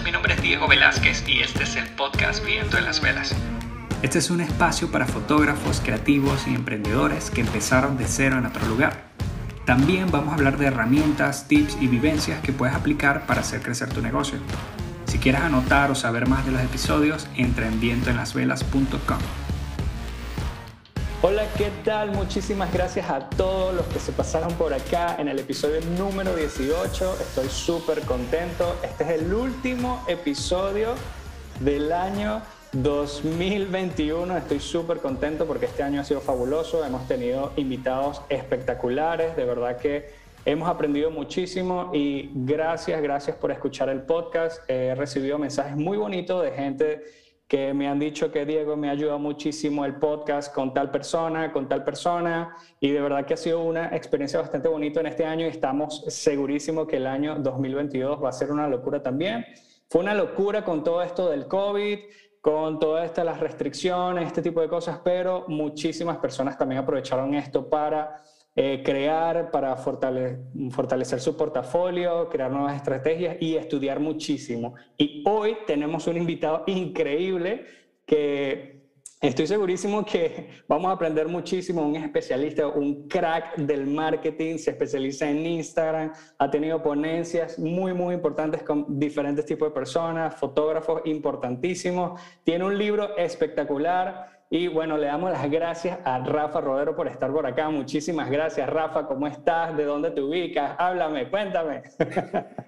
mi nombre es Diego Velázquez y este es el podcast Viento en las Velas. Este es un espacio para fotógrafos, creativos y emprendedores que empezaron de cero en otro lugar. También vamos a hablar de herramientas, tips y vivencias que puedes aplicar para hacer crecer tu negocio. Si quieres anotar o saber más de los episodios, entra en vientoenlasvelas.com. Hola, ¿qué tal? Muchísimas gracias a todos los que se pasaron por acá en el episodio número 18. Estoy súper contento. Este es el último episodio del año 2021. Estoy súper contento porque este año ha sido fabuloso. Hemos tenido invitados espectaculares. De verdad que hemos aprendido muchísimo y gracias, gracias por escuchar el podcast. He recibido mensajes muy bonitos de gente que me han dicho que Diego me ha ayudado muchísimo el podcast con tal persona, con tal persona, y de verdad que ha sido una experiencia bastante bonita en este año y estamos segurísimos que el año 2022 va a ser una locura también. Fue una locura con todo esto del COVID, con todas estas restricciones, este tipo de cosas, pero muchísimas personas también aprovecharon esto para eh, crear para fortalecer su portafolio, crear nuevas estrategias y estudiar muchísimo. Y hoy tenemos un invitado increíble que estoy segurísimo que vamos a aprender muchísimo, un especialista, un crack del marketing, se especializa en Instagram, ha tenido ponencias muy, muy importantes con diferentes tipos de personas, fotógrafos importantísimos, tiene un libro espectacular y bueno, le damos las gracias a Rafa Rodero por estar por acá. Muchísimas gracias, Rafa. ¿Cómo estás? ¿De dónde te ubicas? Háblame, cuéntame.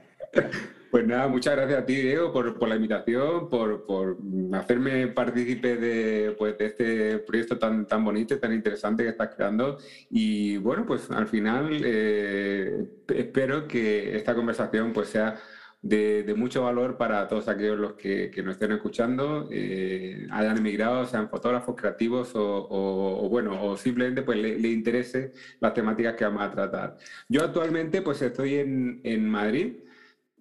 Pues nada, muchas gracias a ti, Diego, por, por la invitación, por, por, hacerme partícipe de, pues, este proyecto tan, tan bonito y tan interesante que estás creando. Y bueno, pues al final eh, espero que esta conversación pues, sea de, mucho valor para todos aquellos los que, que nos estén escuchando, eh, hayan emigrado, sean fotógrafos, creativos o, bueno, o simplemente pues le, interese las temáticas que vamos a tratar. Yo actualmente pues estoy en, en Madrid,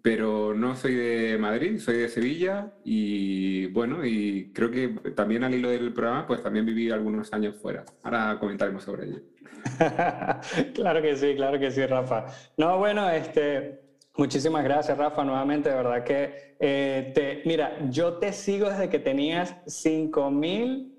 pero no soy de Madrid, soy de Sevilla y bueno, y creo que también al hilo del programa pues también viví algunos años fuera. Ahora comentaremos sobre ello. claro que sí, claro que sí, Rafa. No, bueno, este, Muchísimas gracias, Rafa, nuevamente, de verdad que eh, te, mira, yo te sigo desde que tenías 5 mil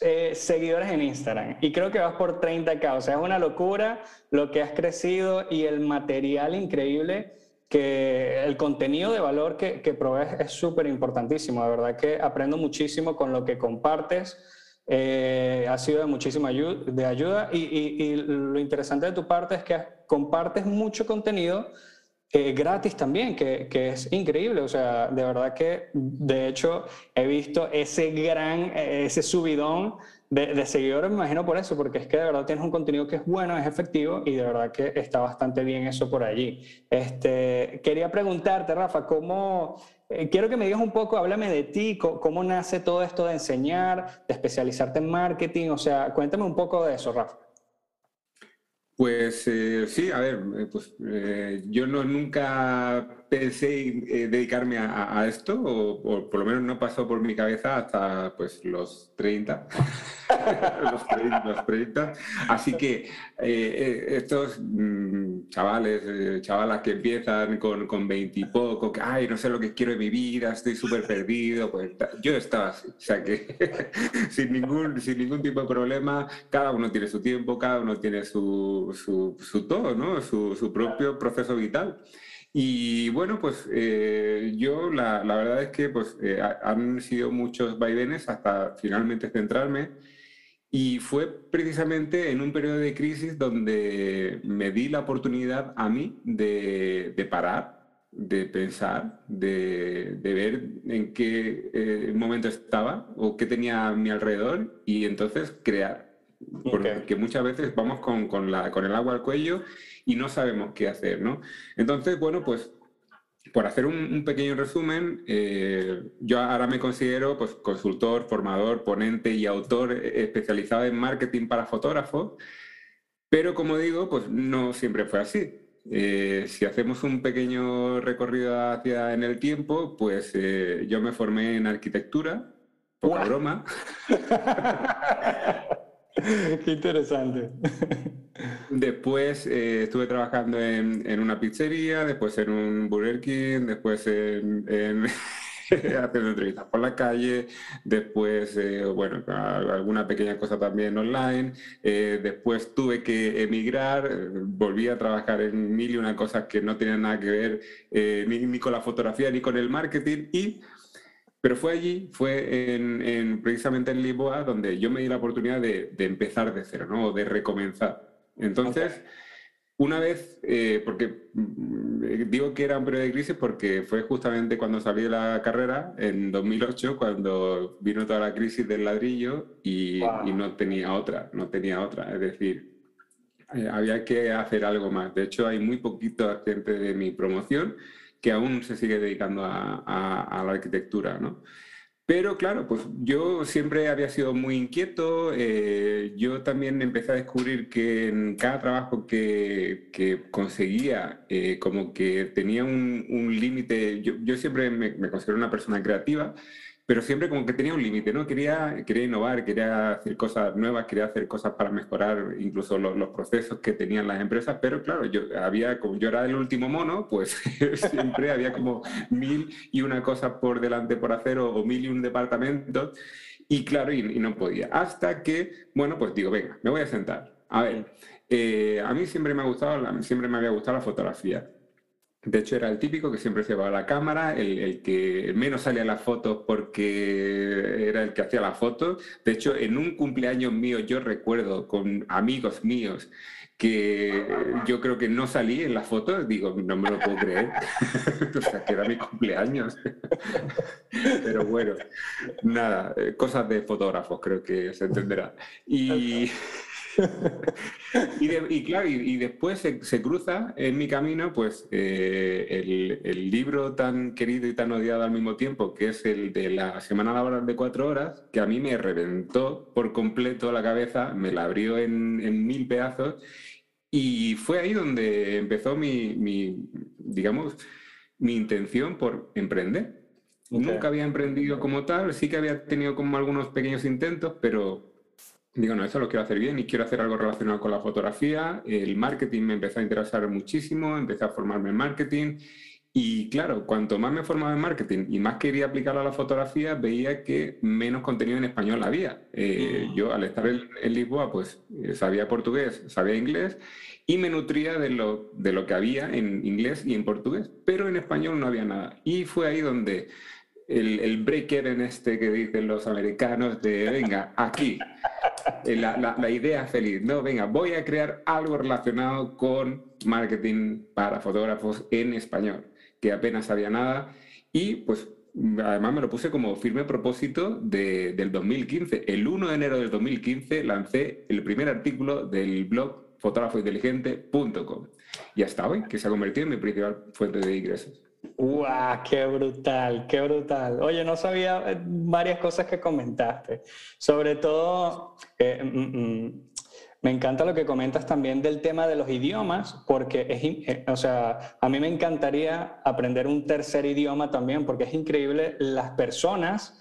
eh, seguidores en Instagram y creo que vas por 30k, o sea, es una locura lo que has crecido y el material increíble que el contenido de valor que, que provees es súper importantísimo, de verdad que aprendo muchísimo con lo que compartes. Eh, ha sido de muchísima ayuda, y lo interesante de tu parte es que compartes mucho contenido gratis también, que, que, es increíble. O sea, de verdad que, de hecho, he visto ese gran, ese subidón de, seguidores, me imagino por eso, porque es que de verdad tienes un contenido que es bueno, es efectivo y de verdad que está bastante bien eso por allí. Este, quería preguntarte, Rafa, ¿cómo... Eh, quiero que me digas un poco, háblame de ti, cómo nace todo esto de enseñar, de especializarte en marketing, o sea, cuéntame un poco de eso, Rafa. Pues eh, sí, a ver, eh, pues eh, yo no nunca pensé eh, dedicarme a, esto, o, por lo menos no pasó por mi cabeza hasta pues los 30, los 30, Así que eh, eh, estos mm, chavales, chavalas que empiezan con, con 20 y poco, que, ay, no sé lo que quiero en mi vida, estoy súper perdido, pues yo estaba así, o sea que sin, ningún, sin ningún tipo de problema, cada uno tiene su tiempo, cada uno tiene su, su, su todo, ¿no? Su, su propio proceso vital. Y bueno, pues eh, yo la, la, verdad es que pues, eh, han sido muchos vaivenes hasta finalmente centrarme. Y fue precisamente en un periodo de crisis donde me di la oportunidad a mí de, de parar, de pensar, de, de, ver en qué eh, momento estaba o qué tenía a mi alrededor y entonces crear. Porque muchas veces vamos con, con, la, con el agua al cuello y no sabemos qué hacer, ¿no? Entonces, bueno, pues por hacer un, pequeño resumen, eh, yo ahora me considero pues, consultor, formador, ponente y autor especializado en marketing para fotógrafos, pero como digo, pues no siempre fue así. Eh, si hacemos un pequeño recorrido hacia en el tiempo, pues eh, yo me formé en arquitectura, poca broma. Qué interesante. Después eh, estuve trabajando en, en, una pizzería, después en un Burger King, después en, en haciendo entrevistas por la calle, después, eh, bueno, alguna pequeña cosa también online, eh, después tuve que emigrar, volví a trabajar en mil y una cosas que no tenían nada que ver ni, ni, con la fotografía ni con el marketing y pero fue allí, fue en, precisamente en Lisboa, donde yo me di la oportunidad de, empezar de cero, ¿no? de recomenzar. Entonces, una vez, eh, porque mm, digo que era un periodo de crisis porque fue justamente cuando salí de la carrera, en 2008, cuando vino toda la crisis del ladrillo y, no tenía otra, no tenía otra. Es decir, eh, había que hacer algo más. De hecho, hay muy poquito gente de mi promoción que aún se sigue dedicando a, la arquitectura, ¿no? Pero claro, pues yo siempre había sido muy inquieto. Eh, yo también empecé a descubrir que en cada trabajo que, conseguía, eh, como que tenía un, límite. Yo, siempre me, me, considero una persona creativa pero siempre como que tenía un límite, ¿no? Quería, quería innovar, quería hacer cosas nuevas, quería hacer cosas para mejorar incluso los, los procesos que tenían las empresas, pero claro, yo, había, como yo era el último mono, pues siempre había como mil y una cosas por delante por hacer o, mil y un departamento, y claro, y, no podía. Hasta que, bueno, pues digo, venga, me voy a sentar. A ver, eh, a mí siempre me ha gustado, siempre me había gustado la fotografía. De hecho, era el típico que siempre se llevaba la cámara, el, que menos salía en las fotos porque era el que hacía las fotos. De hecho, en un cumpleaños mío, yo recuerdo con amigos míos que yo creo que no salí en las fotos, digo, no me lo puedo creer. o sea, que era mi cumpleaños. Pero bueno, nada, eh, cosas de fotógrafos, creo que se entenderá. Y. y, claro, y, después se, cruza en mi camino pues eh, el, libro tan querido y tan odiado al mismo tiempo, que es el de la semana laboral de cuatro horas, que a mí me reventó por completo la cabeza, me la abrió en, mil pedazos y fue ahí donde empezó mi, mi digamos, mi intención por emprender. Nunca había emprendido como tal, sí que había tenido como algunos pequeños intentos, pero digo, no, eso lo quiero hacer bien y quiero hacer algo relacionado con la fotografía. El marketing me empezó a interesar muchísimo, empecé a formarme en marketing y claro, cuanto más me formaba en marketing y más quería aplicarlo a la fotografía, veía que menos contenido en español había. Eh, mm. Yo al estar en, Lisboa, pues eh, sabía portugués, sabía inglés y me nutría de lo, de lo que había en inglés y en portugués, pero en español no había nada. Y fue ahí donde el, el breaker en este que dicen los americanos de, venga, aquí, eh, la, idea feliz, no, venga, voy a crear algo relacionado con marketing para fotógrafos en español, que apenas sabía nada y pues además me lo puse como firme propósito de, del 2015. El 1 de enero del 2015 lancé el primer artículo del blog fotógrafointeligente.com y hasta hoy, que se ha convertido en mi principal fuente de ingresos. ¡Guau! ¡Qué brutal! ¡Qué brutal! Oye, no sabía eh, varias cosas que comentaste. Sobre todo, eh, mm, mm, me encanta lo que comentas también del tema de los idiomas, porque es, eh, o sea, a mí me encantaría aprender un tercer idioma también, porque es increíble las personas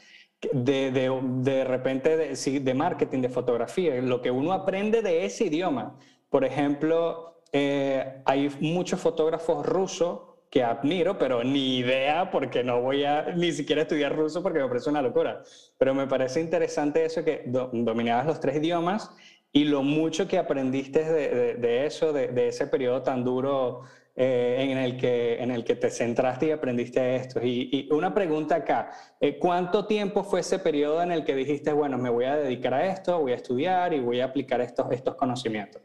de, de, de repente de, de marketing, de fotografía, lo que uno aprende de ese idioma. Por ejemplo, hay muchos fotógrafos rusos que admiro, pero ni idea porque no voy a ni siquiera estudiar ruso porque me parece una locura. Pero me parece interesante eso que dominabas los tres idiomas y lo mucho que aprendiste de, de, eso, de, ese periodo tan duro eh, en, el que, en el que te centraste y aprendiste esto. Y, una pregunta acá, eh, ¿cuánto tiempo fue ese periodo en el que dijiste, bueno, me voy a dedicar a esto, voy a estudiar y voy a aplicar estos, estos conocimientos?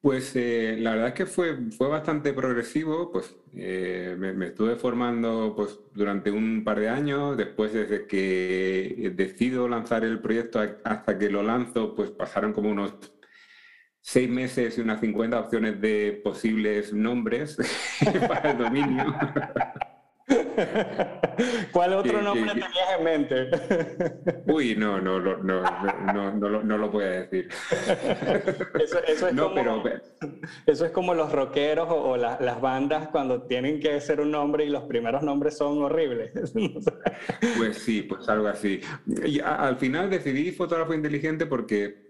Pues eh, la verdad es que fue, fue bastante progresivo, pues eh, me, estuve formando pues, durante un par de años, después desde que decido lanzar el proyecto hasta que lo lanzo, pues pasaron como unos seis meses y unas 50 opciones de posibles nombres para el dominio. ¿Cuál otro nombre tenías en mente? Uy, no, no, no, no, no, lo voy a decir. Eso, es como, pero, eso es como los rockeros o, las bandas cuando tienen que ser un nombre y los primeros nombres son horribles. Pues sí, pues algo así. Y al final decidí fotógrafo inteligente porque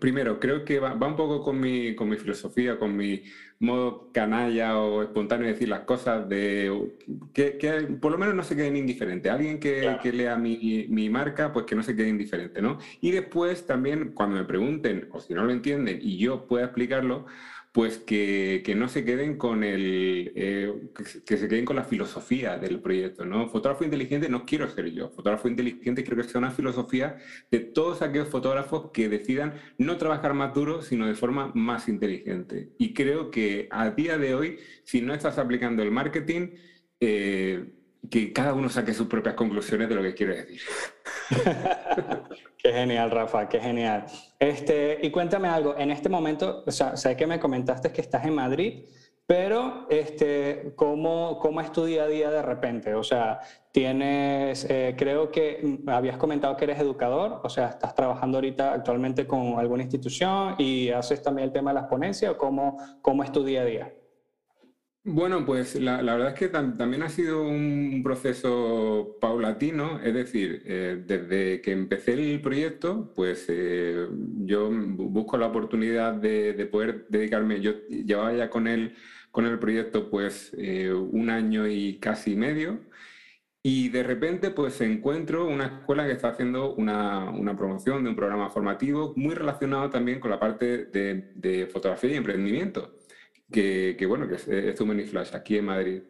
Primero, creo que va, un poco con mi, con mi filosofía, con mi modo canalla o espontáneo de decir las cosas, de que, por lo menos no se queden indiferentes. Alguien que, que lea mi, mi, marca, pues que no se quede indiferente, ¿no? Y después también, cuando me pregunten, o si no lo entienden y yo pueda explicarlo, pues que, que, no se queden con el eh, que, se queden con la filosofía del proyecto, ¿no? Fotógrafo inteligente no quiero ser yo. Fotógrafo inteligente quiero que sea una filosofía de todos aquellos fotógrafos que decidan no trabajar más duro, sino de forma más inteligente. Y creo que a día de hoy, si no estás aplicando el marketing, eh, que cada uno saque sus propias conclusiones de lo que quiere decir. qué genial, Rafa, qué genial. Este, y cuéntame algo, en este momento, o sea, sé que me comentaste que estás en Madrid, pero este, ¿cómo, ¿cómo es tu día a día de repente? O sea, tienes, eh, creo que habías comentado que eres educador, o sea, estás trabajando ahorita actualmente con alguna institución y haces también el tema de las ponencias, o cómo, cómo es tu día a día? Bueno, pues la, verdad es que también ha sido un proceso paulatino, es decir, eh, desde que empecé el proyecto, pues eh, yo busco la oportunidad de, poder dedicarme, yo llevaba ya con el, con el proyecto pues eh, un año y casi medio, y de repente pues encuentro una escuela que está haciendo una, promoción de un programa formativo muy relacionado también con la parte de fotografía y emprendimiento que, bueno, que es, es Flash aquí en Madrid.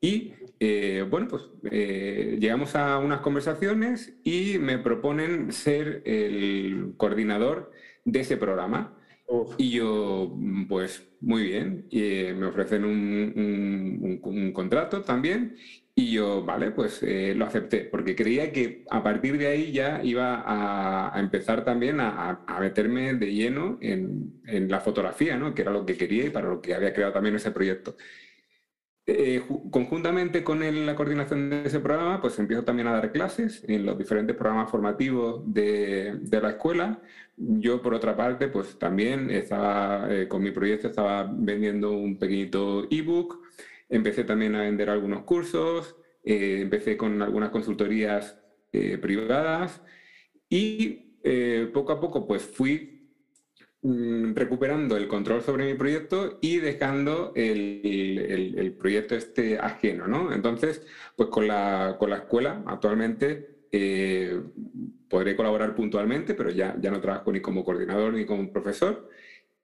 Y eh, bueno, pues eh, llegamos a unas conversaciones y me proponen ser el coordinador de ese programa. Y yo, pues muy bien, y, eh, me ofrecen un, un, contrato también y yo, vale, pues eh, lo acepté, porque creía que a partir de ahí ya iba a, empezar también a, meterme de lleno en, la fotografía, ¿no? que era lo que quería y para lo que había creado también ese proyecto. Eh, conjuntamente con la coordinación de ese programa, pues empiezo también a dar clases en los diferentes programas formativos de, la escuela. Yo, por otra parte, pues también estaba, eh, con mi proyecto estaba vendiendo un pequeñito ebook Empecé también a vender algunos cursos, eh, empecé con algunas consultorías eh, privadas y eh, poco a poco pues fui mm, recuperando el control sobre mi proyecto y dejando el, proyecto este ajeno, ¿no? Entonces, pues con la, con la escuela actualmente podré colaborar puntualmente, pero ya, ya no trabajo ni como coordinador ni como profesor.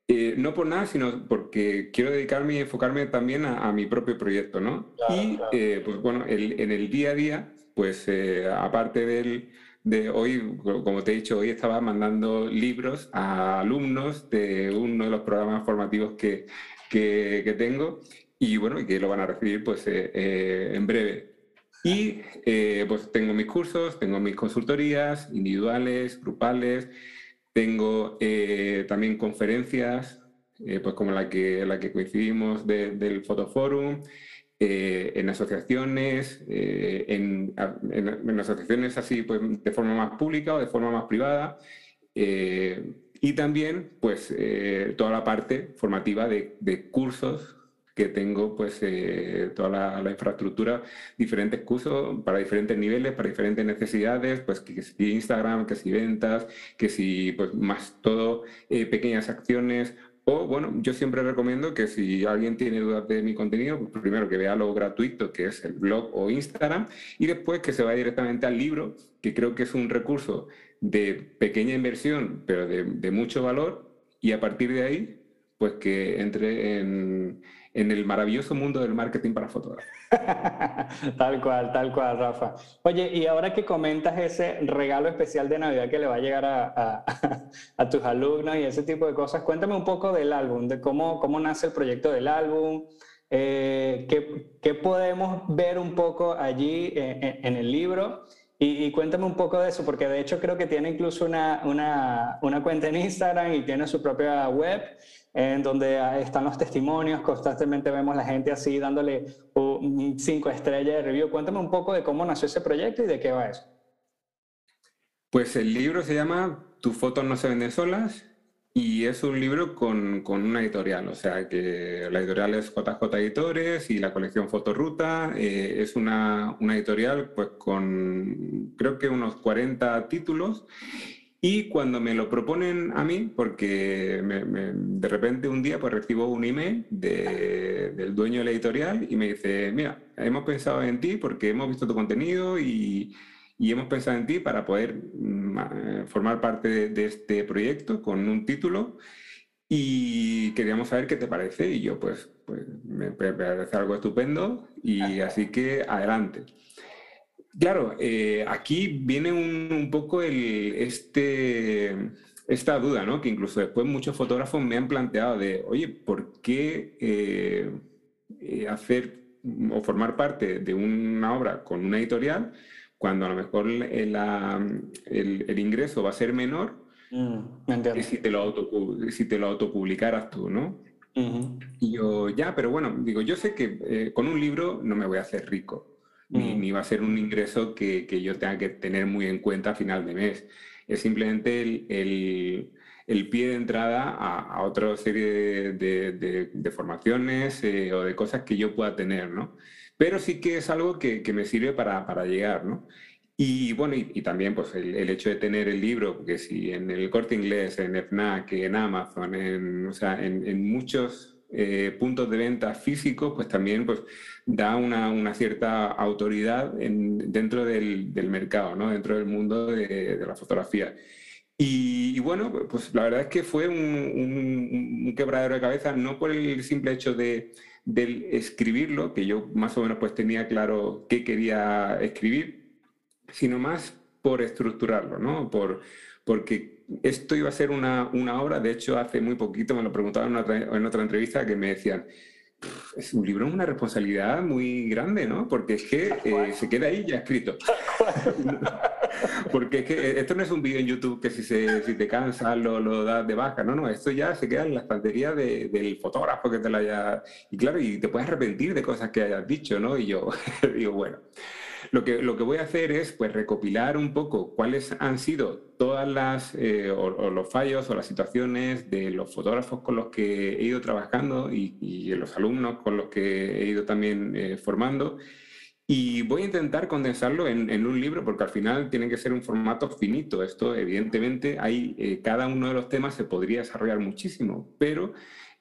Eh, no por nada, sino porque quiero dedicarme y enfocarme también a, mi propio proyecto, ¿no? y, eh, pues bueno, en el día a día, pues eh, aparte del, de hoy, como te he dicho, hoy estaba mandando libros a alumnos de uno de los programas formativos que, que, tengo y bueno, y que lo van a recibir pues en breve. Y pues tengo mis cursos, tengo mis consultorías individuales, grupales, tengo eh, también conferencias, eh, pues como la que, la que coincidimos del Fotoforum, eh, en asociaciones, en, en, asociaciones así pues, de forma más pública o de forma más privada. y también pues toda la parte formativa de, de cursos que tengo pues eh, toda la, infraestructura, diferentes cursos para diferentes niveles, para diferentes necesidades, pues que, si Instagram, que si ventas, que si pues más todo, eh, pequeñas acciones. O bueno, yo siempre recomiendo que si alguien tiene dudas de mi contenido, pues, primero que vea lo gratuito que es el blog o Instagram y después que se vaya directamente al libro, que creo que es un recurso de pequeña inversión, pero de, de mucho valor y a partir de ahí, pues que entre en en el maravilloso mundo del marketing para fotógrafos. tal cual, tal cual, Rafa. Oye, y ahora que comentas ese regalo especial de Navidad que le va a llegar a, tus alumnos y ese tipo de cosas, cuéntame un poco del álbum, de cómo, cómo nace el proyecto del álbum, eh, qué, qué, podemos ver un poco allí en, en el libro Y, cuéntame un poco de eso, porque de hecho creo que tiene incluso una, una, una cuenta en Instagram y tiene su propia web en donde están los testimonios, constantemente vemos la gente así dándole cinco estrellas de review. Cuéntame un poco de cómo nació ese proyecto y de qué va eso. Pues el libro se llama Tus fotos no se venden solas y es un libro con, con, una editorial, o sea que la editorial es JJ Editores y la colección Fotoruta eh, es una, una, editorial pues con creo que unos 40 títulos. Y cuando me lo proponen a mí, porque de repente un día pues recibo un email de, del dueño de la editorial y me dice, mira, hemos pensado en ti porque hemos visto tu contenido y y hemos pensado en ti para poder mm, eh, formar parte de, este proyecto con un título y queríamos saber qué te parece y yo pues, pues me parece algo estupendo y así que adelante. Claro, eh, aquí viene un, poco el, este, esta duda, ¿no? Que incluso después muchos fotógrafos me han planteado de, oye, ¿por qué eh, hacer o formar parte de una obra con una editorial cuando a lo mejor el, el, ingreso va a ser menor mm, que si te, lo si te lo autopublicaras tú, ¿no? Y yo, ya, pero bueno, digo, yo sé que eh, con un libro no me voy a hacer rico, ni, ni, va a ser un ingreso que, que, yo tenga que tener muy en cuenta a final de mes. Es simplemente el, el pie de entrada a, otra serie de, de, de formaciones eh, o de cosas que yo pueda tener, ¿no? Pero sí que es algo que, me sirve para, para, llegar, ¿no? Y bueno, y, también pues el, hecho de tener el libro, que si en el corte inglés, en FNAC, en Amazon, en, o sea, en, muchos eh, puntos de venta físicos, pues también pues, da una, una cierta autoridad en, dentro del, del, mercado, ¿no? dentro del mundo de, de la fotografía. Y, bueno, pues la verdad es que fue un, un, un, quebradero de cabeza, no por el simple hecho de, del escribirlo, que yo más o menos pues tenía claro qué quería escribir, sino más por estructurarlo, ¿no? Por, porque esto iba a ser una, una obra, de hecho hace muy poquito me lo preguntaban en otra, en otra entrevista que me decían, es un libro una responsabilidad muy grande, ¿no? Porque es que eh, se queda ahí ya escrito. Porque es que eh, esto no es un vídeo en YouTube que si, se, si te cansas lo, lo, das de baja, no, no, esto ya se queda en la estantería de, del fotógrafo que te lo haya... Y claro, y te puedes arrepentir de cosas que hayas dicho, ¿no? Y yo digo, bueno, lo que, lo que voy a hacer es pues recopilar un poco cuáles han sido todas las, eh, o, los fallos o las situaciones de los fotógrafos con los que he ido trabajando y, y los alumnos con los que he ido también eh, formando. Y voy a intentar condensarlo en, un libro porque al final tiene que ser un formato finito. Esto, evidentemente, hay, eh, cada uno de los temas se podría desarrollar muchísimo, pero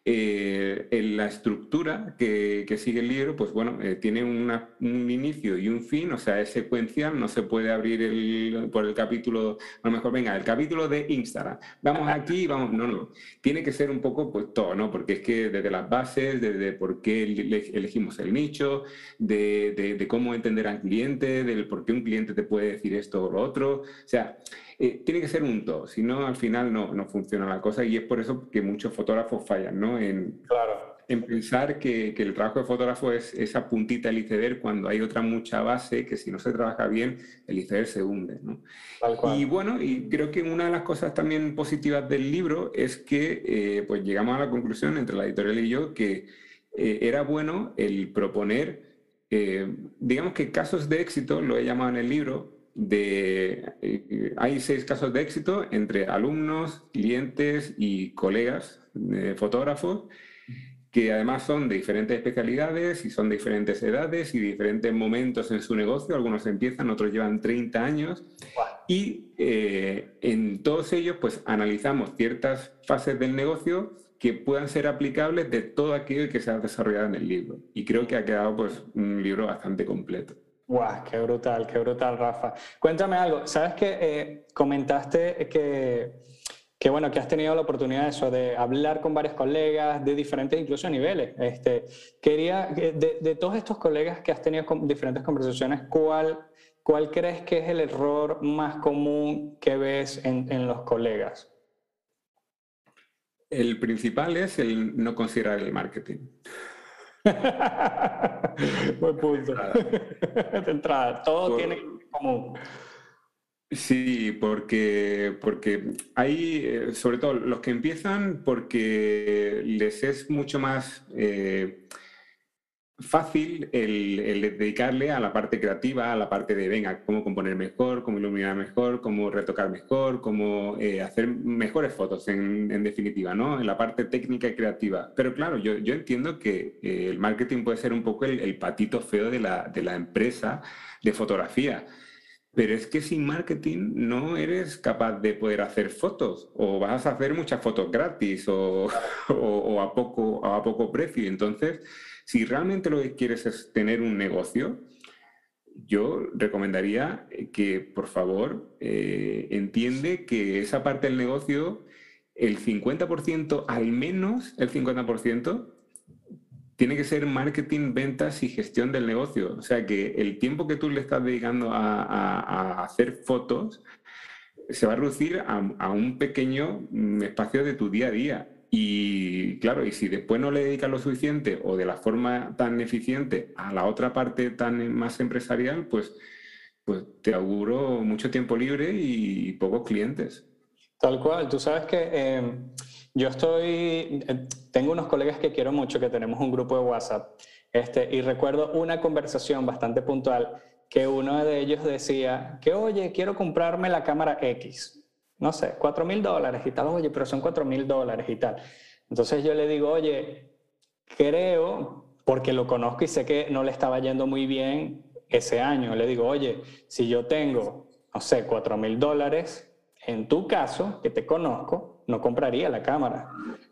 eh, en la estructura que, sigue el libro, pues bueno, eh, tiene un inicio y un fin, o sea, es secuencial, no se puede abrir el, por el capítulo, a lo mejor, venga, el capítulo de Instagram, vamos aquí, vamos, no, no, tiene que ser un poco pues todo, ¿no? Porque es que desde las bases, desde por qué elegimos el nicho, de, de cómo entender al cliente, del por qué un cliente te puede decir esto o lo otro, o sea, eh, tiene que ser un todo, si no, al final no, no, funciona la cosa y es por eso que muchos fotógrafos fallan, ¿no? En, claro. en pensar que, que, el trabajo de fotógrafo es esa puntita del iceberg cuando hay otra mucha base que si no se trabaja bien, el iceberg se hunde, ¿no? Y bueno, y creo que una de las cosas también positivas del libro es que eh, pues llegamos a la conclusión entre la editorial y yo que eh, era bueno el proponer, digamos que casos de éxito, lo he llamado en el libro, de, eh, hay seis casos de éxito entre alumnos, clientes y colegas de fotógrafos que además son de diferentes especialidades y son de diferentes edades y diferentes momentos en su negocio. Algunos empiezan, otros llevan 30 años. Y eh, en todos ellos, pues analizamos ciertas fases del negocio que puedan ser aplicables de todo aquello que se ha desarrollado en el libro. Y creo que ha quedado pues, un libro bastante completo. ¡Guau! ¡Qué brutal, qué brutal, Rafa! Cuéntame algo. Sabes que eh, comentaste que, que, bueno, que has tenido la oportunidad de eso, de hablar con varios colegas de diferentes, incluso niveles. Este, quería, de, de todos estos colegas que has tenido con diferentes conversaciones, ¿cuál, ¿cuál crees que es el error más común que ves en, en los colegas? El principal es el no considerar el marketing. Buen punto. De entrada, todo tiene común. Sí, porque, porque hay, eh, sobre todo los que empiezan, porque les es mucho más eh, fácil el, dedicarle a la parte creativa, a la parte de, venga, cómo componer mejor, cómo iluminar mejor, cómo retocar mejor, cómo eh, hacer mejores fotos, en, definitiva, ¿no? En la parte técnica y creativa. Pero claro, yo, yo entiendo que el marketing puede ser un poco el, patito feo de la, de la empresa de fotografía. Pero es que sin marketing no eres capaz de poder hacer fotos o vas a hacer muchas fotos gratis o, o, a, poco, a poco precio. Entonces, si realmente lo que quieres es tener un negocio, yo recomendaría que, por favor, eh, entiende que esa parte del negocio, el 50%, al menos el 50%, tiene que ser marketing, ventas y gestión del negocio. O sea que el tiempo que tú le estás dedicando a, hacer fotos se va a reducir a, un pequeño mm, espacio de tu día a día. Y claro, y si después no le dedicas lo suficiente o de la forma tan eficiente a la otra parte tan más empresarial, pues, pues te auguro mucho tiempo libre y pocos clientes. Tal cual, tú sabes que em, yo estoy, eh, tengo unos colegas que quiero mucho, que tenemos un grupo de WhatsApp, este, y recuerdo una conversación bastante puntual que uno de ellos decía que, oye, quiero comprarme la cámara X no sé, 4 mil dólares y tal, oye, pero son 4 mil dólares y tal. Entonces yo le digo, oye, creo, porque lo conozco y sé que no le estaba yendo muy bien ese año, le digo, oye, si yo tengo, no sé, 4 mil dólares, en tu caso, que te conozco, no compraría la cámara.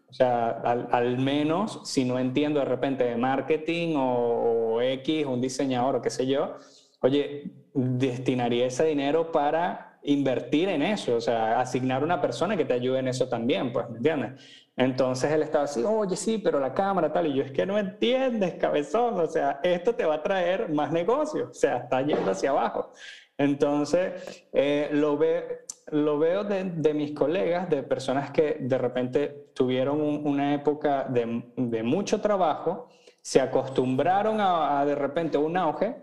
O sea, al, menos si no entiendo de repente de marketing o, o X, un diseñador o qué sé yo, oye, destinaría ese dinero para invertir en eso, o sea, asignar una persona que te ayude en eso también, pues, ¿me entiendes? Entonces él estaba así, oye, sí, pero la cámara tal, y yo es que no entiendes, cabezón, o sea, esto te va a traer más negocio, o sea, está yendo hacia abajo. Entonces, eh, lo, ve, lo veo de, mis colegas, de personas que de repente tuvieron una época de, mucho trabajo, se acostumbraron a, a de repente un auge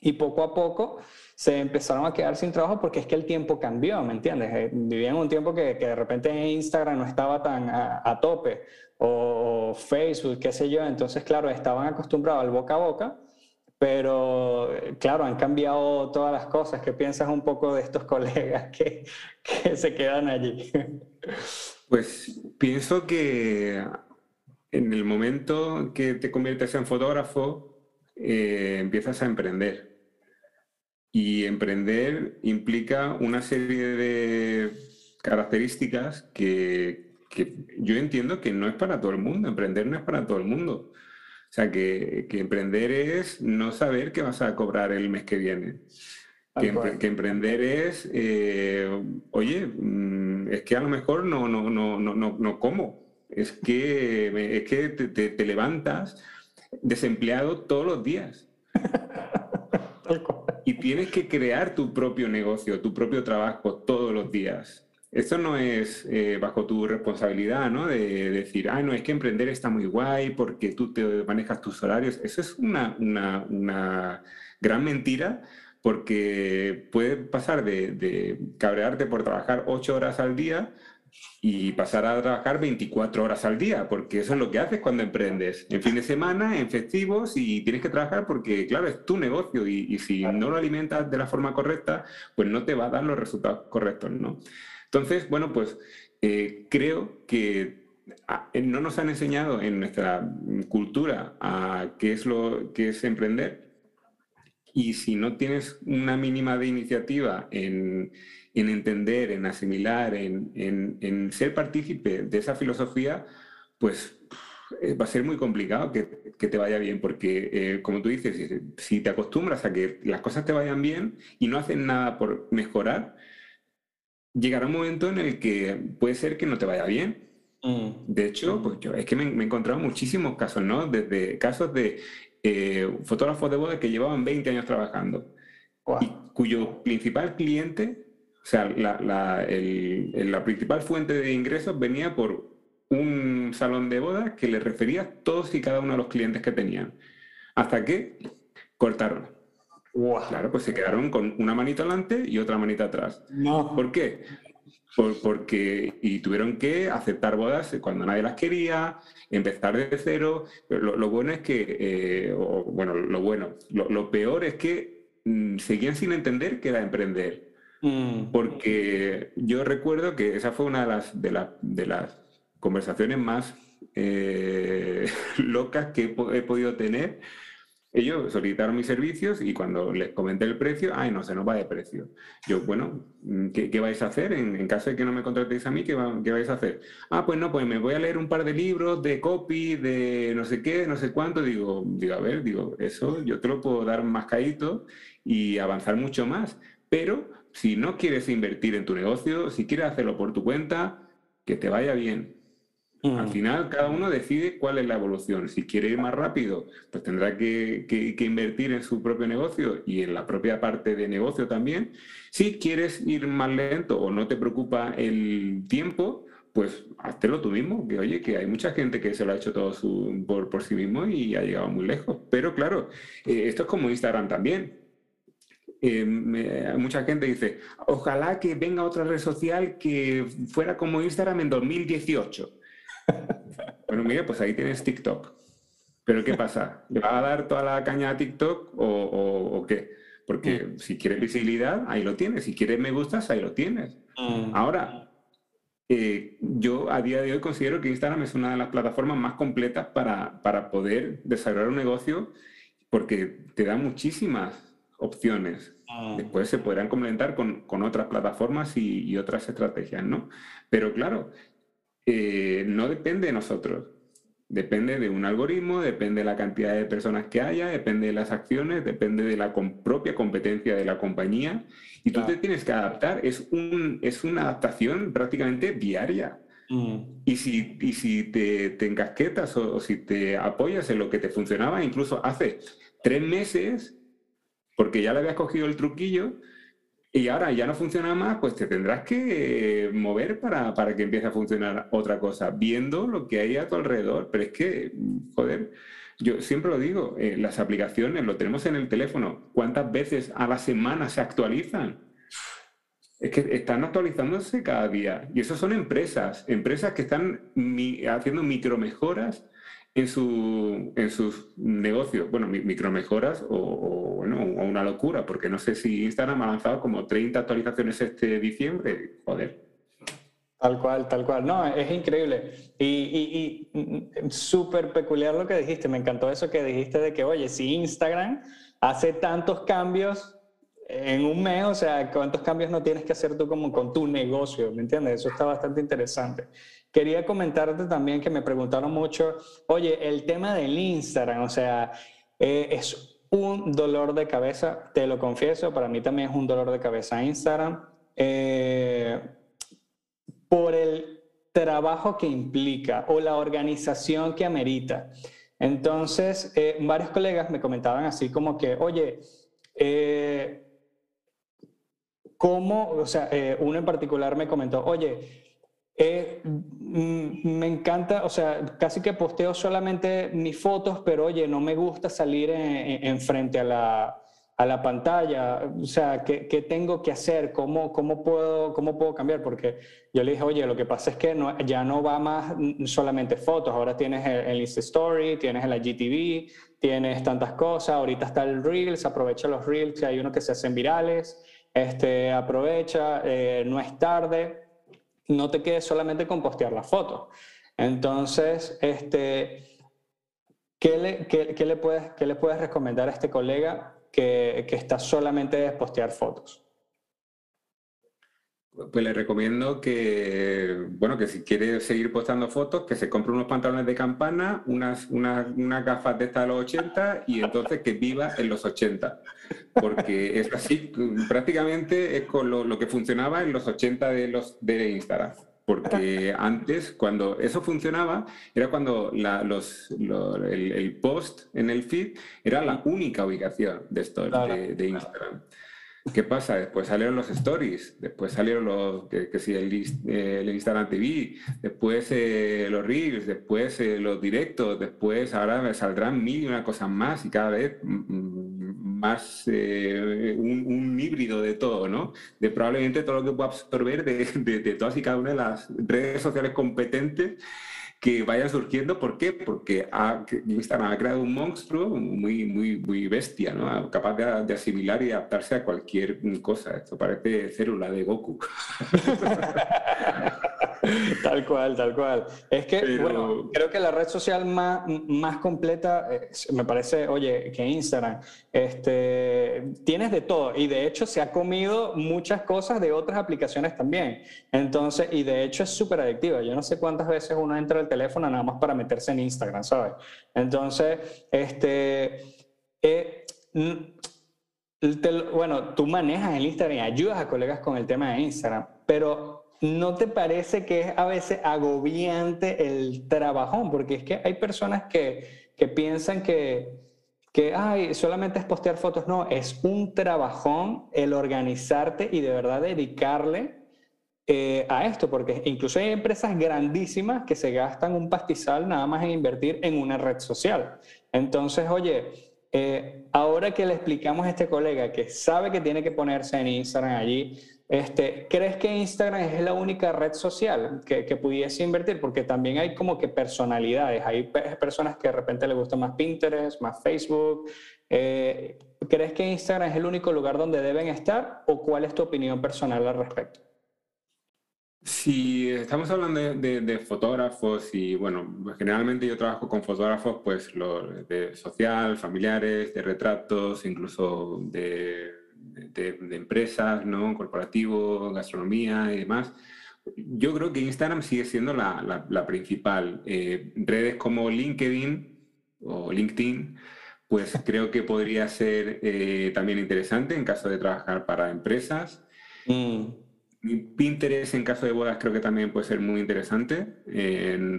y poco a poco se empezaron a quedar sin trabajo porque es que el tiempo cambió, ¿me entiendes? Eh, vivían un tiempo que, que de repente Instagram no estaba tan a, tope o Facebook, qué sé yo, entonces claro, estaban acostumbrados al boca a boca, pero claro, han cambiado todas las cosas. ¿Qué piensas un poco de estos colegas que, que se quedan allí? Pues pienso que en el momento que te conviertes en fotógrafo, eh, empiezas a emprender. Y emprender implica una serie de características que, yo entiendo que no es para todo el mundo. Emprender no es para todo el mundo. O sea, que, emprender es no saber qué vas a cobrar el mes que viene. Que, emprender es, eh, oye, mm, es que a lo mejor no, no, no, no, no, como. Es que, es que te, te levantas desempleado todos los días. y tienes que crear tu propio negocio, tu propio trabajo todos los días. Esto no es eh, bajo tu responsabilidad, ¿no? De, decir, ah, no, es que emprender está muy guay porque tú te manejas tus horarios. Eso es una, una, una gran mentira porque puede pasar de, de cabrearte por trabajar ocho horas al día y pasar a trabajar 24 horas al día, porque eso es lo que haces cuando emprendes, en fin de semana, en festivos, y tienes que trabajar porque, claro, es tu negocio y, si no lo alimentas de la forma correcta, pues no te va a dar los resultados correctos, ¿no? Entonces, bueno, pues eh, creo que ah, no nos han enseñado en nuestra cultura a qué es lo que es emprender. Y si no tienes una mínima de iniciativa en en entender, en asimilar, en, ser partícipe de esa filosofía, pues eh, va a ser muy complicado que, te vaya bien, porque eh, como tú dices, si te acostumbras a que las cosas te vayan bien y no haces nada por mejorar, llegará un momento en el que puede ser que no te vaya bien. Mm. De hecho, pues yo es que me, he encontrado muchísimos casos, ¿no? Desde casos de eh, fotógrafos de boda que llevaban 20 años trabajando y cuyo principal cliente o sea, la, la, principal fuente de ingresos venía por un salón de bodas que le refería todos y cada uno de los clientes que tenían. Hasta que cortaron. Claro, pues se quedaron con una manita adelante y otra manita atrás. No. ¿Por qué? porque y tuvieron que aceptar bodas cuando nadie las quería, empezar desde cero. Lo, bueno es que, eh, bueno, lo bueno, lo, peor es que mm, seguían sin entender que era emprender. Mm. Porque yo recuerdo que esa fue una de las, de, de las conversaciones más eh, locas que he, podido tener ellos solicitaron mis servicios y cuando les comenté el precio, ay, no, se nos va de precio. Yo, bueno, ¿qué, vais a hacer? En, caso de que no me contratéis a mí, ¿qué, vais a hacer? Ah, pues no, pues me voy a leer un par de libros de copy, de no sé qué, no sé cuánto. Digo, digo a ver, digo, eso yo te lo puedo dar más caído y avanzar mucho más. Pero si no quieres invertir en tu negocio, si quieres hacerlo por tu cuenta, que te vaya bien. Al final, cada uno decide cuál es la evolución. Si quiere ir más rápido, pues tendrá que, invertir en su propio negocio y en la propia parte de negocio también. Si quieres ir más lento o no te preocupa el tiempo, pues háztelo tú mismo. Que oye, que hay mucha gente que se lo ha hecho todo por, sí mismo y ha llegado muy lejos. Pero claro, eh, esto es como Instagram también. Eh, mucha gente dice, ojalá que venga otra red social que fuera como Instagram en 2018. Bueno, mira, pues ahí tienes TikTok. Pero ¿qué pasa? ¿Le va a dar toda la caña a TikTok o, qué? Porque mm. si quieres visibilidad, ahí lo tienes. Si quieres me gustas, ahí lo tienes. Mm. Ahora, eh, yo a día de hoy considero que Instagram es una de las plataformas más completas para, para poder desarrollar un negocio porque te da muchísimas opciones. Mm. Después se podrán complementar con, con otras plataformas y, y, otras estrategias, ¿no? Pero claro, eh, no depende de nosotros. Depende de un algoritmo, depende de la cantidad de personas que haya, depende de las acciones, depende de la propia competencia de la compañía. Y tú te tienes que adaptar. Es, un, es una adaptación prácticamente diaria. Mm. Y si, y si te, te encasquetas o, si te apoyas en lo que te funcionaba, incluso hace tres meses, porque ya le habías cogido el truquillo, y ahora ya no funciona más, pues te tendrás que mover para, para, que empiece a funcionar otra cosa, viendo lo que hay a tu alrededor. Pero es que, joder, yo siempre lo digo, eh, las aplicaciones lo tenemos en el teléfono. ¿Cuántas veces a la semana se actualizan? Es que están actualizándose cada día. Y eso son empresas, empresas que están haciendo micromejoras en, su, en sus negocios, bueno, micromejoras o, o, bueno, una locura, porque no sé si Instagram ha lanzado como 30 actualizaciones este diciembre, joder. Tal cual, tal cual. No, es increíble. Y, y, súper peculiar lo que dijiste. Me encantó eso que dijiste de que, oye, si Instagram hace tantos cambios en un mes, o sea, ¿cuántos cambios no tienes que hacer tú como con tu negocio? ¿Me entiendes? Eso está bastante interesante. Quería comentarte también que me preguntaron mucho, oye, el tema del Instagram, o sea, eh, es un dolor de cabeza, te lo confieso, para mí también es un dolor de cabeza Instagram, eh, por el trabajo que implica o la organización que amerita. Entonces, eh, varios colegas me comentaban así como que, oye, ¿cómo? O sea, uno en particular me comentó, oye, eh, mm, me encanta, o sea, casi que posteo solamente mis fotos, pero oye, no me gusta salir en, frente a la, a la, pantalla. O sea, ¿qué, ¿qué, tengo que hacer? ¿Cómo, cómo, puedo, ¿Cómo puedo cambiar? Porque yo le dije, oye, lo que pasa es que no, ya no va más solamente fotos, ahora tienes el, el Insta Story, tienes el IGTV, tienes tantas cosas, ahorita está el Reels, aprovecha los Reels, que hay unos que se hacen virales, este, aprovecha, eh, no es tarde no te quedes solamente con postear la foto. Entonces, este, ¿qué, le, le puedes, ¿qué le puedes recomendar a este colega que, que está solamente de postear fotos? Pues le recomiendo que, bueno, que si quiere seguir postando fotos, que se compre unos pantalones de campana, unas, unas, unas gafas de esta de los 80 y entonces que viva en los 80. Porque es así, prácticamente es con lo, que funcionaba en los 80 de, los, de Instagram. Porque antes, cuando eso funcionaba, era cuando los, el, post en el feed era la única ubicación de, esto, de Instagram. ¿Qué pasa? Después salieron los stories, después salieron los, que, que el, el, Instagram TV, después eh, los reels, después eh, los directos, después ahora me saldrán mil y una cosas más y cada vez más eh, un, híbrido de todo, ¿no? De probablemente todo lo que pueda absorber de todas y cada una de las redes sociales competentes que vayan surgiendo. ¿Por qué? Porque ha, Instagram ha creado un monstruo muy, muy, muy bestia, ¿no? capaz de, de, asimilar y adaptarse a cualquier cosa. Esto parece célula de Goku. tal cual, tal cual. Es que, bueno, creo que la red social más, más completa, me parece, oye, que Instagram, este, tienes de todo y de hecho se ha comido muchas cosas de otras aplicaciones también. Entonces, y de hecho es súper adictiva. Yo no sé cuántas veces uno entra al teléfono nada más para meterse en Instagram, ¿sabes? Entonces, este... Eh, bueno, tú manejas el Instagram y ayudas a colegas con el tema de Instagram, pero ¿no te parece que es a veces agobiante el trabajón? Porque es que hay personas que, que piensan que, que Ay, solamente es postear fotos. No, es un trabajón el organizarte y de verdad dedicarle eh, a esto, porque incluso hay empresas grandísimas que se gastan un pastizal nada más en invertir en una red social. Entonces, oye, eh, ahora que le explicamos a este colega que sabe que tiene que ponerse en Instagram allí, este, ¿Crees que Instagram es la única red social que, pudiese invertir? Porque también hay como que personalidades, hay personas que de repente les gusta más Pinterest, más Facebook. Eh, ¿Crees que Instagram es el único lugar donde deben estar o cuál es tu opinión personal al respecto? Si estamos hablando de, fotógrafos y bueno, generalmente yo trabajo con fotógrafos pues de social, familiares, de retratos, incluso de de, empresas, ¿no? corporativo, gastronomía y demás. Yo creo que Instagram sigue siendo la, principal. Eh, redes como LinkedIn o LinkedIn, pues creo que podría ser eh, también interesante en caso de trabajar para empresas. Mm. Pinterest en caso de bodas creo que también puede ser muy interesante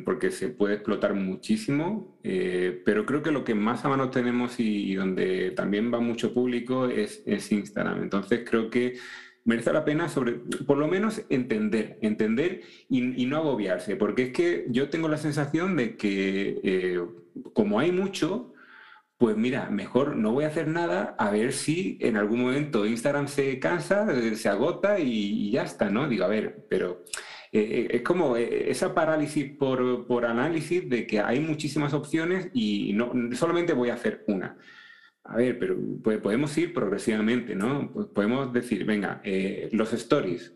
porque se puede explotar muchísimo, eh, pero creo que lo que más a mano tenemos y, donde también va mucho público es, Instagram. Entonces creo que merece la pena sobre, por lo menos entender, entender y, no agobiarse, porque es que yo tengo la sensación de que eh, como hay mucho, pues mira, mejor no voy a hacer nada a ver si en algún momento Instagram se cansa, eh, se agota y, ya está, ¿no? Digo, a ver, pero eh, eh, es como esa parálisis por, análisis de que hay muchísimas opciones y no solamente voy a hacer una. A ver, pero podemos ir progresivamente, ¿no? Podemos decir, venga, los stories,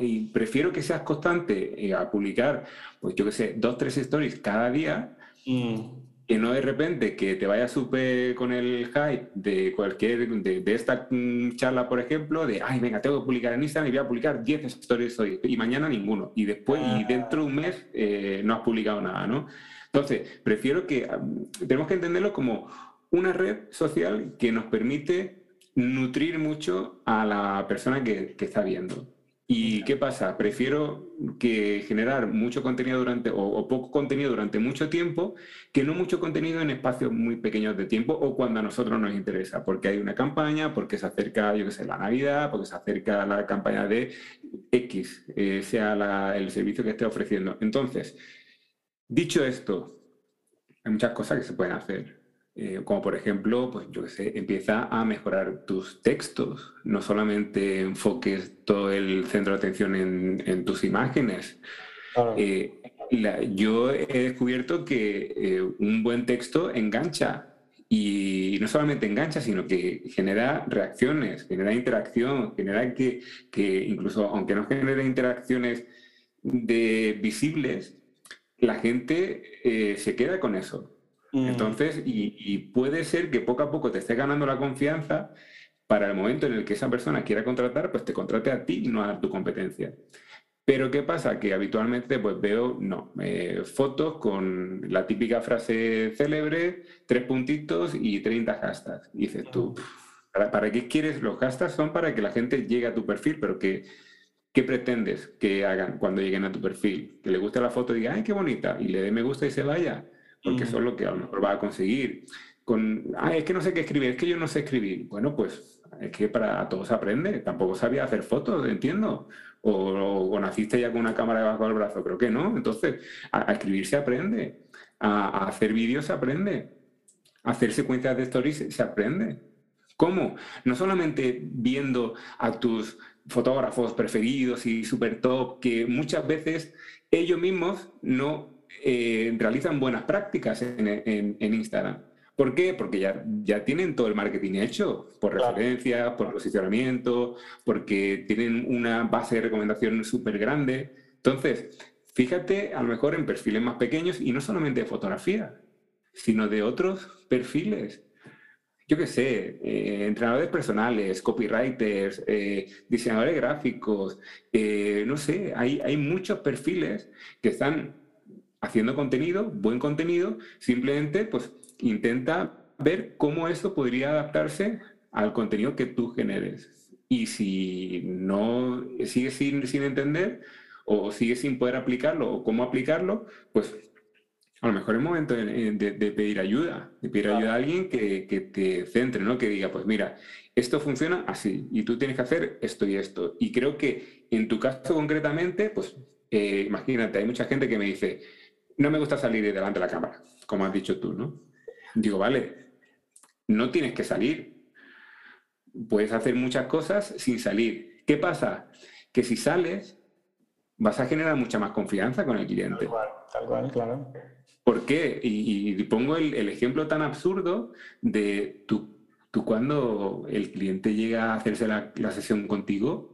y prefiero que seas constante a publicar, pues yo qué sé, dos, tres stories cada día. Mm que no de repente que te vayas súper con el hype de cualquier, de, esta mm, charla, por ejemplo, de, ay, venga, tengo que publicar en Instagram y voy a publicar 10 stories hoy y mañana ninguno. Y después, y ah. dentro de un mes, eh, no has publicado nada, ¿no? Entonces, prefiero que, tenemos que entenderlo como una red social que nos permite nutrir mucho a la persona que, que está viendo. ¿Y qué pasa? Prefiero que generar mucho contenido durante, o, poco contenido durante mucho tiempo, que no mucho contenido en espacios muy pequeños de tiempo o cuando a nosotros nos interesa, porque hay una campaña, porque se acerca, yo qué sé, la Navidad, porque se acerca la campaña de X, eh, sea el servicio que esté ofreciendo. Entonces, dicho esto, hay muchas cosas que se pueden hacer. Eh, como por ejemplo, pues yo qué sé, empieza a mejorar tus textos, no solamente enfoques todo el centro de atención en, tus imágenes. Eh, yo he descubierto que eh, un buen texto engancha y no solamente engancha, sino que genera reacciones, genera interacción, genera que, que incluso aunque no genere interacciones de visibles, la gente se queda con eso. Mm. Entonces, y, puede ser que poco a poco te esté ganando la confianza para el momento en el que esa persona quiera contratar, pues te contrate a ti y no a tu competencia. Pero ¿qué pasa? Que habitualmente pues veo, no, eh, fotos con la típica frase célebre, tres puntitos y 30 hashtags. Y dices tú, ¿para, qué quieres? Los hashtags son para que la gente llegue a tu perfil, pero que, ¿qué pretendes que hagan cuando lleguen a tu perfil? Que le guste la foto y diga, ay, qué bonita, y le dé me gusta y se vaya porque eso es lo que a lo mejor va a conseguir. Con, ah, es que no sé qué escribir, es que yo no sé escribir. Bueno, pues es que para todos se aprende. Tampoco sabía hacer fotos, entiendo. O, naciste ya con una cámara debajo del brazo, creo que no. Entonces, a, escribir se aprende, a, hacer vídeos se aprende, a hacer secuencias de stories se aprende. ¿Cómo? No solamente viendo a tus fotógrafos preferidos y super top, que muchas veces ellos mismos no eh, realizan buenas prácticas en, Instagram. ¿Por qué? Porque ya, ya tienen todo el marketing hecho, por referencia, por posicionamiento, porque tienen una base de recomendación súper grande. Entonces, fíjate a lo mejor en perfiles más pequeños y no solamente de fotografía, sino de otros perfiles yo qué sé, eh, entrenadores personales, copywriters, eh, diseñadores gráficos, eh, no sé, hay, hay muchos perfiles que están haciendo contenido, buen contenido, simplemente pues intenta ver cómo eso podría adaptarse al contenido que tú generes. Y si no sigues sin, sin entender o sigues sin poder aplicarlo o cómo aplicarlo, pues a lo mejor es momento de, pedir ayuda, de pedir ayuda a alguien que, te centre, ¿no? Que diga, pues mira, esto funciona así y tú tienes que hacer esto y esto. Y creo que en tu caso concretamente, pues eh, imagínate, hay mucha gente que me dice, no me gusta salir delante de la cámara, como has dicho tú, ¿no? Digo, vale, no tienes que salir. Puedes hacer muchas cosas sin salir. ¿Qué pasa? Que si sales, vas a generar mucha más confianza con el cliente. Tal cual, tal cual claro. ¿Por qué? Y, pongo el, ejemplo tan absurdo de tú, tú, cuando el cliente llega a hacerse la, sesión contigo,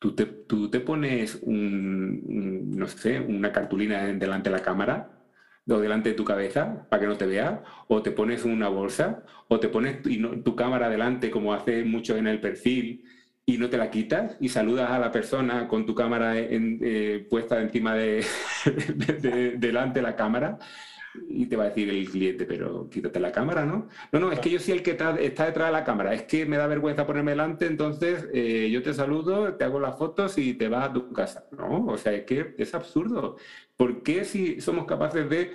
tú te, tú te pones un, no sé, una cartulina delante de la cámara o delante de tu cabeza para que no te vea, o te pones una bolsa, o te pones tu cámara delante como hace mucho en el perfil y no te la quitas y saludas a la persona con tu cámara eh, puesta encima de, delante de la cámara y te va a decir el cliente, pero quítate la cámara, ¿no? No, no, es que yo soy el que está, detrás de la cámara, es que me da vergüenza ponerme delante, entonces eh, yo te saludo, te hago las fotos y te vas a tu casa, ¿no? O sea, es que es absurdo. ¿Por qué si somos capaces de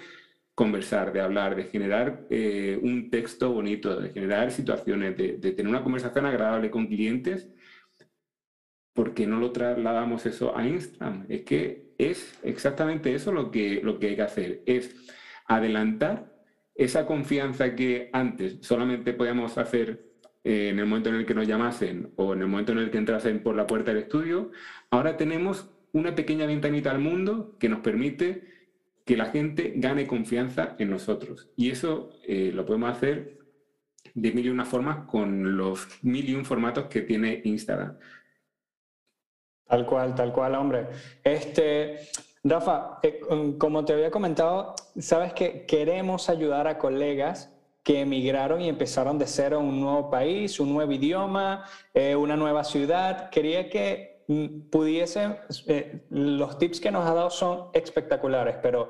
conversar, de hablar, de generar eh, un texto bonito, de generar situaciones, de, de tener una conversación agradable con clientes? ¿por qué no lo trasladamos eso a Instagram? Es que es exactamente eso lo que, lo que hay que hacer, es adelantar esa confianza que antes solamente podíamos hacer eh, en el momento en el que nos llamasen o en el momento en el que entrasen por la puerta del estudio, ahora tenemos una pequeña ventanita al mundo que nos permite que la gente gane confianza en nosotros. Y eso eh, lo podemos hacer de mil y una formas con los mil y un formatos que tiene Instagram. Tal cual, tal cual, hombre. Este, Rafa, eh, como te había comentado, sabes que queremos ayudar a colegas que emigraron y empezaron de cero un nuevo país, un nuevo idioma, eh, una nueva ciudad. Quería que mm, pudiesen, eh, los tips que nos ha dado son espectaculares, pero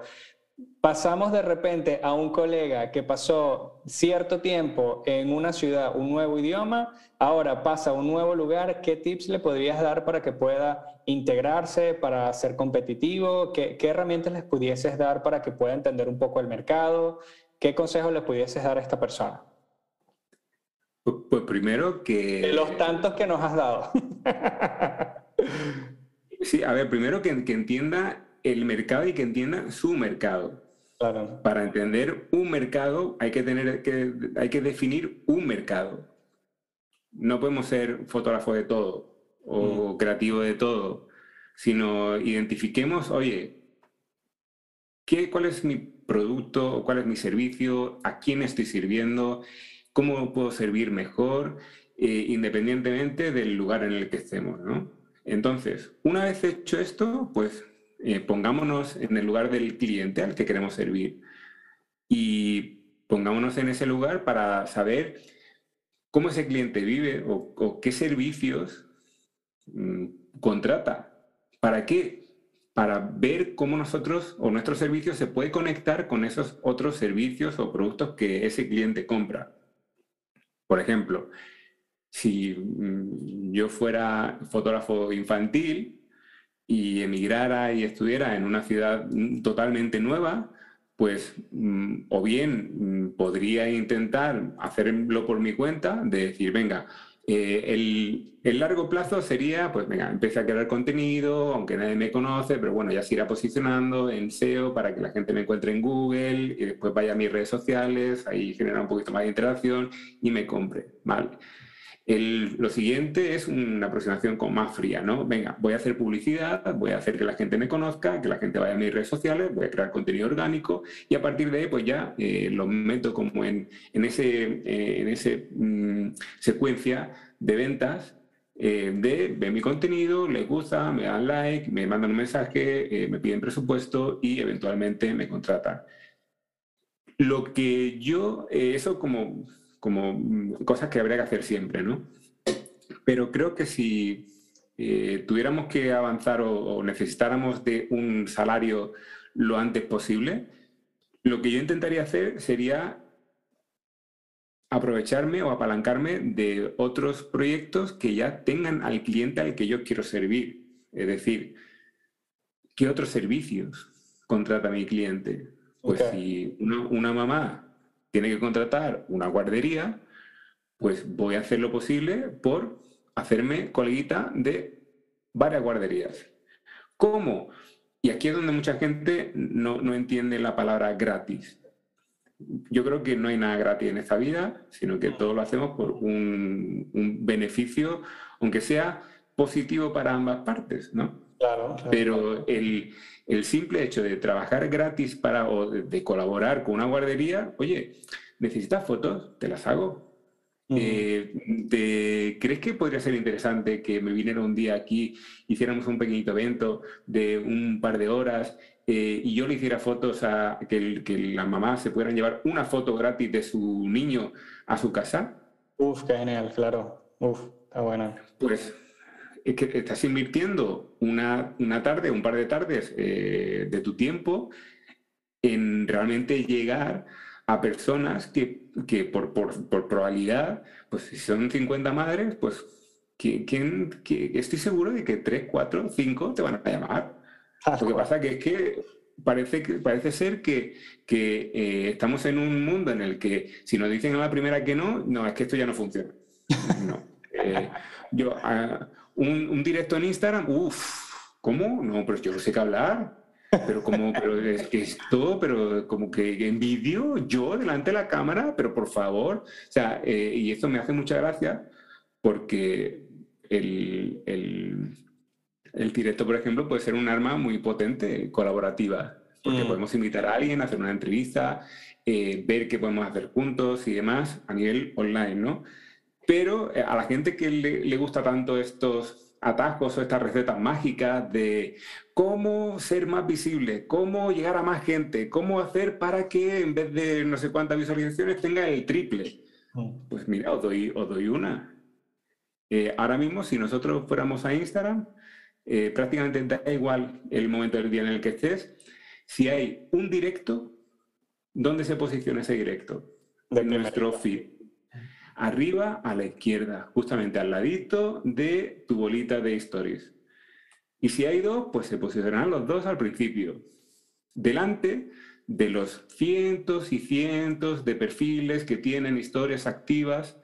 pasamos de repente a un colega que pasó cierto tiempo en una ciudad, un nuevo idioma, ahora pasa a un nuevo lugar, ¿qué tips le podrías dar para que pueda integrarse, para ser competitivo? ¿Qué, herramientas les pudieses dar para que pueda entender un poco el mercado? ¿Qué consejos le pudieses dar a esta persona? Pues, pues primero que... De los tantos que nos has dado. sí, a ver, primero que, que entienda el mercado y que entienda su mercado. Para entender un mercado hay que, tener, que, hay que definir un mercado. No podemos ser fotógrafo de todo o mm. creativo de todo, sino identifiquemos, oye, ¿qué, ¿cuál es mi producto? ¿Cuál es mi servicio? ¿A quién estoy sirviendo? ¿Cómo puedo servir mejor? Eh, independientemente del lugar en el que estemos, ¿no? Entonces, una vez hecho esto, pues eh, pongámonos en el lugar del cliente al que queremos servir y pongámonos en ese lugar para saber cómo ese cliente vive o, qué servicios mm, contrata. ¿Para qué? Para ver cómo nosotros o nuestro servicio se puede conectar con esos otros servicios o productos que ese cliente compra. Por ejemplo, si mm, yo fuera fotógrafo infantil, y emigrara y estuviera en una ciudad totalmente nueva, pues mm, o bien mm, podría intentar hacerlo por mi cuenta, de decir, venga, eh, el, largo plazo sería, pues venga, empecé a crear contenido, aunque nadie me conoce, pero bueno, ya se irá posicionando en SEO para que la gente me encuentre en Google y después vaya a mis redes sociales, ahí genera un poquito más de interacción y me compre, ¿vale? Lo siguiente es una aproximación con más fría, ¿no? Venga, voy a hacer publicidad, voy a hacer que la gente me conozca, que la gente vaya a mis redes sociales, voy a crear contenido orgánico y a partir de ahí pues ya eh, lo meto como en, en ese, eh, ese mm, secuencia de ventas eh, de ver mi contenido, les gusta, me dan like, me mandan un mensaje, me piden presupuesto y eventualmente me contratan. Lo que yo, eso como como mm, cosas que habría que hacer siempre, ¿no? Pero creo que si eh, tuviéramos que avanzar o, necesitáramos de un salario lo antes posible, lo que yo intentaría hacer sería aprovecharme o apalancarme de otros proyectos que ya tengan al cliente al que yo quiero servir. Es decir, ¿qué otros servicios contrata mi cliente? Pues si una mamá tiene que contratar una guardería, pues voy a hacer lo posible por hacerme coleguita de varias guarderías. ¿Cómo? Y aquí es donde mucha gente no, entiende la palabra gratis. Yo creo que no hay nada gratis en esta vida, sino que todo lo hacemos por un, beneficio, aunque sea positivo para ambas partes, ¿no? Claro, Pero el, el simple hecho de trabajar gratis para, o de, colaborar con una guardería, oye, ¿necesitas fotos? Te las hago. Eh, ¿Crees que podría ser interesante que me viniera un día aquí, hiciéramos un pequeñito evento de un par de horas eh, y yo le hiciera fotos a que, que las mamás se pudieran llevar una foto gratis de su niño a su casa? Uf, qué genial, claro. Uf, está buena. Pues es que estás invirtiendo una, una tarde, un par de tardes eh, de tu tiempo en realmente llegar a personas que, que por, por, por, probabilidad, pues si son 50 madres, pues ¿quién, estoy seguro de que 3, 4, 5 te van a llamar. Lo que pasa que es que parece, parece ser que, que eh, estamos en un mundo en el que si nos dicen a la primera que no, no, es que esto ya no funciona. No. Eh, yo, ah, un, un, directo en Instagram, uff, ¿cómo? No, pero yo no sé qué hablar. Pero como, pero es, esto, pero como que envidio yo delante de la cámara, pero por favor. O sea, eh, y esto me hace mucha gracia porque el, el, el, directo, por ejemplo, puede ser un arma muy potente, colaborativa, porque mm. podemos invitar a alguien a hacer una entrevista, eh, ver qué podemos hacer juntos y demás a nivel online, ¿no? Pero eh, a la gente que le, le gusta tanto estos atajos o estas recetas mágicas de cómo ser más visible, cómo llegar a más gente, cómo hacer para que en vez de no sé cuántas visualizaciones tenga el triple. Mm. Pues mira, os doy, os doy una. Eh, ahora mismo, si nosotros fuéramos a Instagram, eh, prácticamente da igual el momento del día en el que estés. Si hay un directo, ¿dónde se posiciona ese directo? en nuestro feed arriba a la izquierda, justamente al ladito de tu bolita de stories. Y si hay dos, pues se posicionarán los dos al principio, delante de los cientos y cientos de perfiles que tienen historias activas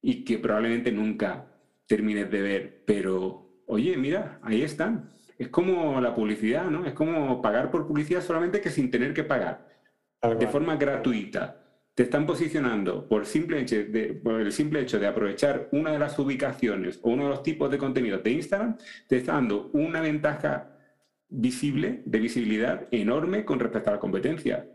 y que probablemente nunca termines de ver. Pero, oye, mira, ahí están. Es como la publicidad, ¿no? Es como pagar por publicidad solamente que sin tener que pagar, de forma gratuita te están posicionando por, simple hecho de, el simple hecho de aprovechar una de las ubicaciones o uno de los tipos de contenidos de Instagram, te está dando una ventaja visible, de visibilidad enorme con respecto a la competencia.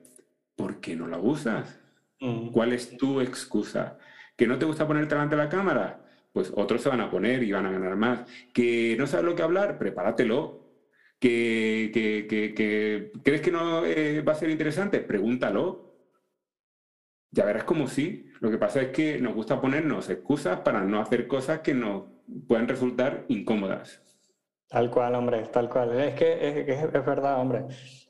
¿Por qué no la usas? Mm. ¿Cuál es tu excusa? ¿Que no te gusta ponerte delante de la cámara? Pues otros se van a poner y van a ganar más. ¿Que no sabes lo que hablar? Prepáratelo. ¿Que, crees que no eh, va a ser interesante? Pregúntalo ya verás como sí. Lo que pasa es que nos gusta ponernos excusas para no hacer cosas que nos puedan resultar incómodas. Tal cual, hombre, tal cual. Es que es, verdad, hombre.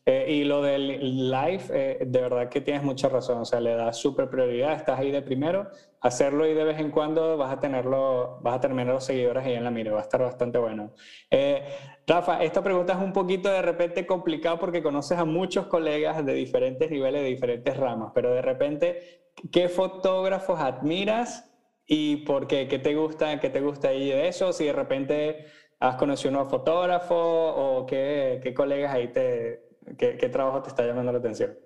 Eh, y lo del live, eh, de verdad que tienes mucha razón. O sea, le das súper prioridad, estás ahí de primero, hacerlo y de vez en cuando vas a tenerlo, vas a terminar los seguidores ahí en la mira, va a estar bastante bueno. Eh, Rafa, esta pregunta es un poquito de repente complicada porque conoces a muchos colegas de diferentes niveles, de diferentes ramas, pero de repente, ¿qué fotógrafos admiras y por qué? ¿Qué te gusta, qué te gusta ahí de eso? Si de repente has conocido un nuevo fotógrafo o qué, qué colegas ahí te, qué, trabajo te está llamando la atención.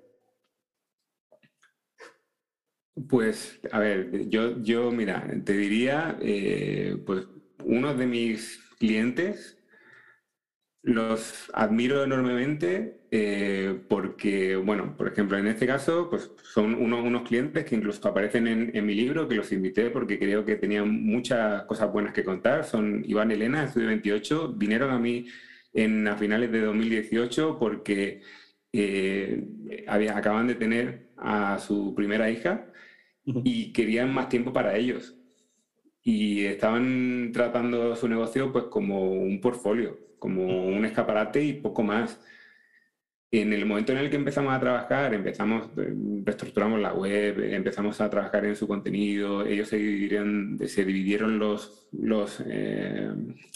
Pues, a ver, yo, yo mira, te diría, eh, pues uno de mis clientes los admiro enormemente eh, porque, bueno, por ejemplo, en este caso, pues son unos, unos clientes que incluso aparecen en, en, mi libro, que los invité porque creo que tenían muchas cosas buenas que contar. Son Iván Elena, Estudio 28, vinieron a mí en, a finales de 2018 porque eh, había, acaban de tener a su primera hija y querían más tiempo para ellos. Y estaban tratando su negocio pues como un portfolio como un escaparate y poco más. En el momento en el que empezamos a trabajar, empezamos, eh, reestructuramos la web, empezamos a trabajar en su contenido, ellos se dividieron, se dividieron los, los, eh,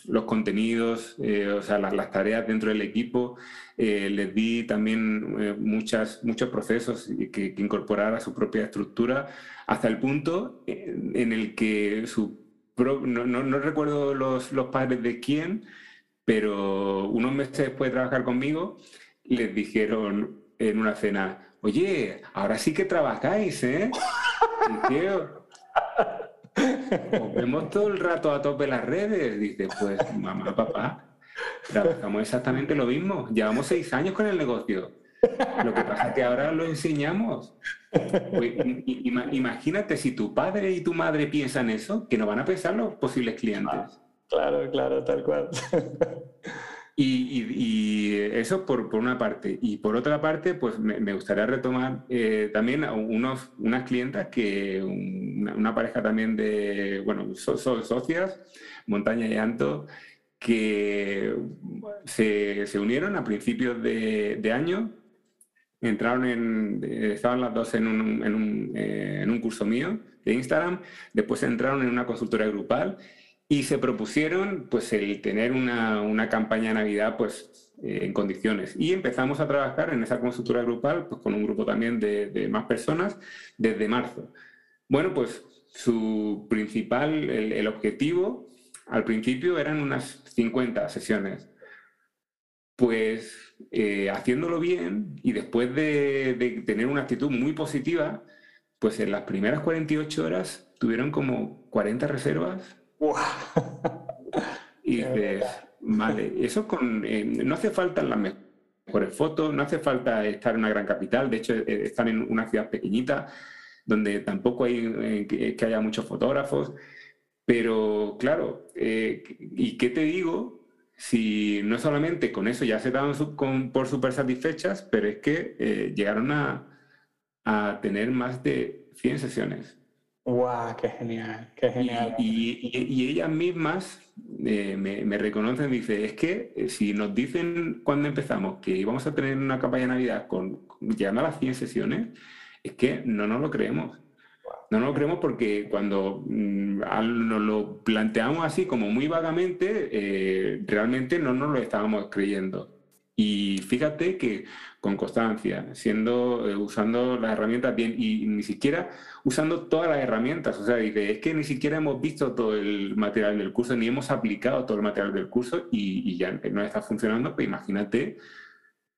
los contenidos, eh, o sea, las, las, tareas dentro del equipo. les di también muchas, muchos procesos que, que incorporar a su propia estructura, hasta el punto en el que su... No, no, no recuerdo los, los padres de quién, pero unos meses después de trabajar conmigo, les dijeron en una cena, oye, ahora sí que trabajáis, ¿eh? Os vemos todo el rato a tope las redes. Dice, pues mamá, papá, trabajamos exactamente lo mismo. Llevamos seis años con el negocio. Lo que pasa es que ahora lo enseñamos. Pues, imagínate si tu padre y tu madre piensan eso, que no van a pensar los posibles clientes. Claro, claro, tal cual. Y, eso por, por, una parte. Y por otra parte, pues me, gustaría retomar eh, también a unos, unas clientas que, una, pareja también de, bueno, son socias, Montaña y Anto, que se, se unieron a principios de, de, año, entraron en, estaban las dos en un, en un, eh, en un curso mío de Instagram, después entraron en una consultora grupal y se propusieron pues el tener una, una campaña de Navidad pues eh, en condiciones. Y empezamos a trabajar en esa consultora grupal pues con un grupo también de, de, más personas desde marzo. Bueno, pues su principal, el, el objetivo al principio eran unas 50 sesiones. Pues eh, haciéndolo bien y después de, de tener una actitud muy positiva, pues en las primeras 48 horas tuvieron como 40 reservas y dices, vale, eso con, eh, no hace falta las mejores fotos, no hace falta estar en una gran capital, de hecho, eh, están en una ciudad pequeñita, donde tampoco hay eh, que, haya muchos fotógrafos, pero claro, ¿y qué te digo? Si no solamente con eso ya se daban por súper satisfechas, pero es que llegaron a, a tener más de 100 sesiones. ¡Guau! ¡Qué genial! ¡Qué genial! Y, y, ellas mismas eh, me, me, reconocen, dice, es que eh, si nos dicen cuando empezamos que íbamos a tener una campaña de Navidad con, llegando a las 100 sesiones, es que no nos lo creemos. No nos lo creemos porque cuando mm, nos lo planteamos así como muy vagamente, eh, realmente no nos lo estábamos creyendo. Y fíjate que con constancia, siendo, eh, usando las herramientas bien y ni siquiera usando todas las herramientas. O sea, dice, es que ni siquiera hemos visto todo el material del curso, ni hemos aplicado todo el material del curso y, ya no está funcionando, pues imagínate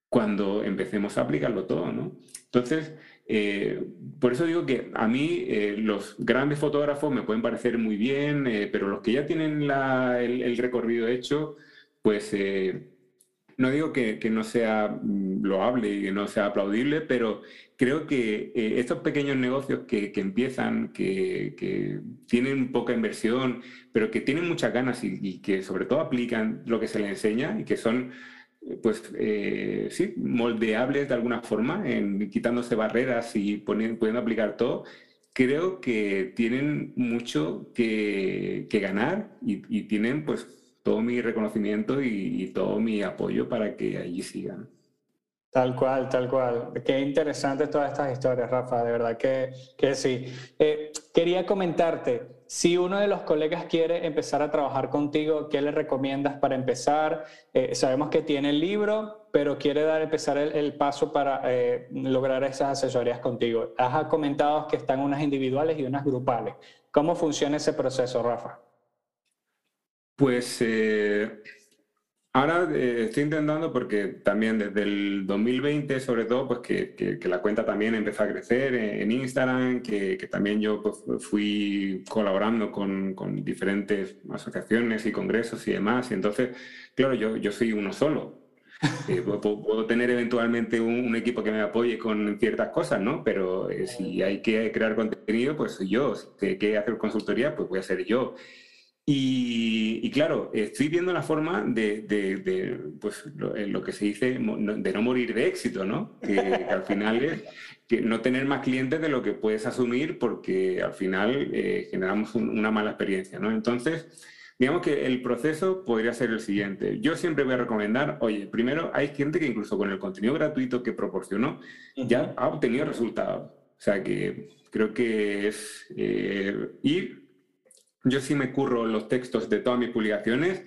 cuando empecemos a aplicarlo todo, ¿no? Entonces, eh, por eso digo que a mí eh, los grandes fotógrafos me pueden parecer muy bien, pero los que ya tienen la, el, el, recorrido hecho, pues no digo que, no sea mm, loable y que no sea aplaudible, pero creo que eh, estos pequeños negocios que, empiezan, que, que, tienen poca inversión, pero que tienen muchas ganas y, que sobre todo aplican lo que se les enseña y que son, pues, eh, sí, moldeables de alguna forma, en, quitándose barreras y poniendo, pudiendo aplicar todo, creo que tienen mucho que, ganar y tienen, pues, todo mi reconocimiento y, y, todo mi apoyo para que allí sigan. Tal cual, tal cual. Qué interesantes todas estas historias, Rafa, de verdad que, que sí. Eh, quería comentarte, si uno de los colegas quiere empezar a trabajar contigo, ¿qué le recomiendas para empezar? Eh, sabemos que tiene el libro, pero quiere dar empezar el, el paso para eh, lograr esas asesorías contigo. Has comentado que están unas individuales y unas grupales. ¿Cómo funciona ese proceso, Rafa? Pues, eh, Ahora eh, estoy intentando porque también desde el 2020, sobre todo, pues que, la cuenta también empezó a crecer en, Instagram, que, también yo pues, fui colaborando con, con, diferentes asociaciones y congresos y demás. Y entonces, claro, yo, yo soy uno solo. Eh, puedo, tener eventualmente un, equipo que me apoye con ciertas cosas, ¿no? Pero eh, si hay que crear contenido, pues soy yo. Si hay que hacer consultoría, pues voy a ser yo. Y, claro, estoy viendo la forma de, pues, eh, lo, que se dice de no morir de éxito, ¿no? Que, al final es que no tener más clientes de lo que puedes asumir porque al final eh, generamos una mala experiencia, ¿no? Entonces, digamos que el proceso podría ser el siguiente. Yo siempre voy a recomendar, oye, primero hay gente que incluso con el contenido gratuito que proporcionó ya ha obtenido resultados. O sea que creo que es eh, ir yo sí me curro los textos de todas mis publicaciones.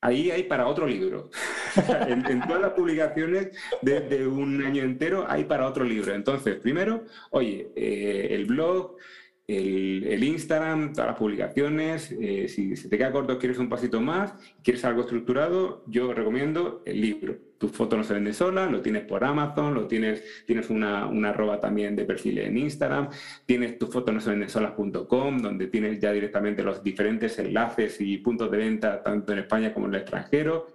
Ahí hay para otro libro. en, todas las publicaciones de, un año entero hay para otro libro. Entonces, primero, oye, eh, el blog, el, Instagram, todas las publicaciones. Eh, si se te queda corto, quieres un pasito más, quieres algo estructurado, yo recomiendo el libro. Tu foto no se vende sola, lo tienes por Amazon, lo tienes, tienes una, una arroba también de perfil en Instagram, tienes tu foto no se vende solas.com, donde tienes ya directamente los diferentes enlaces y puntos de venta, tanto en España como en el extranjero.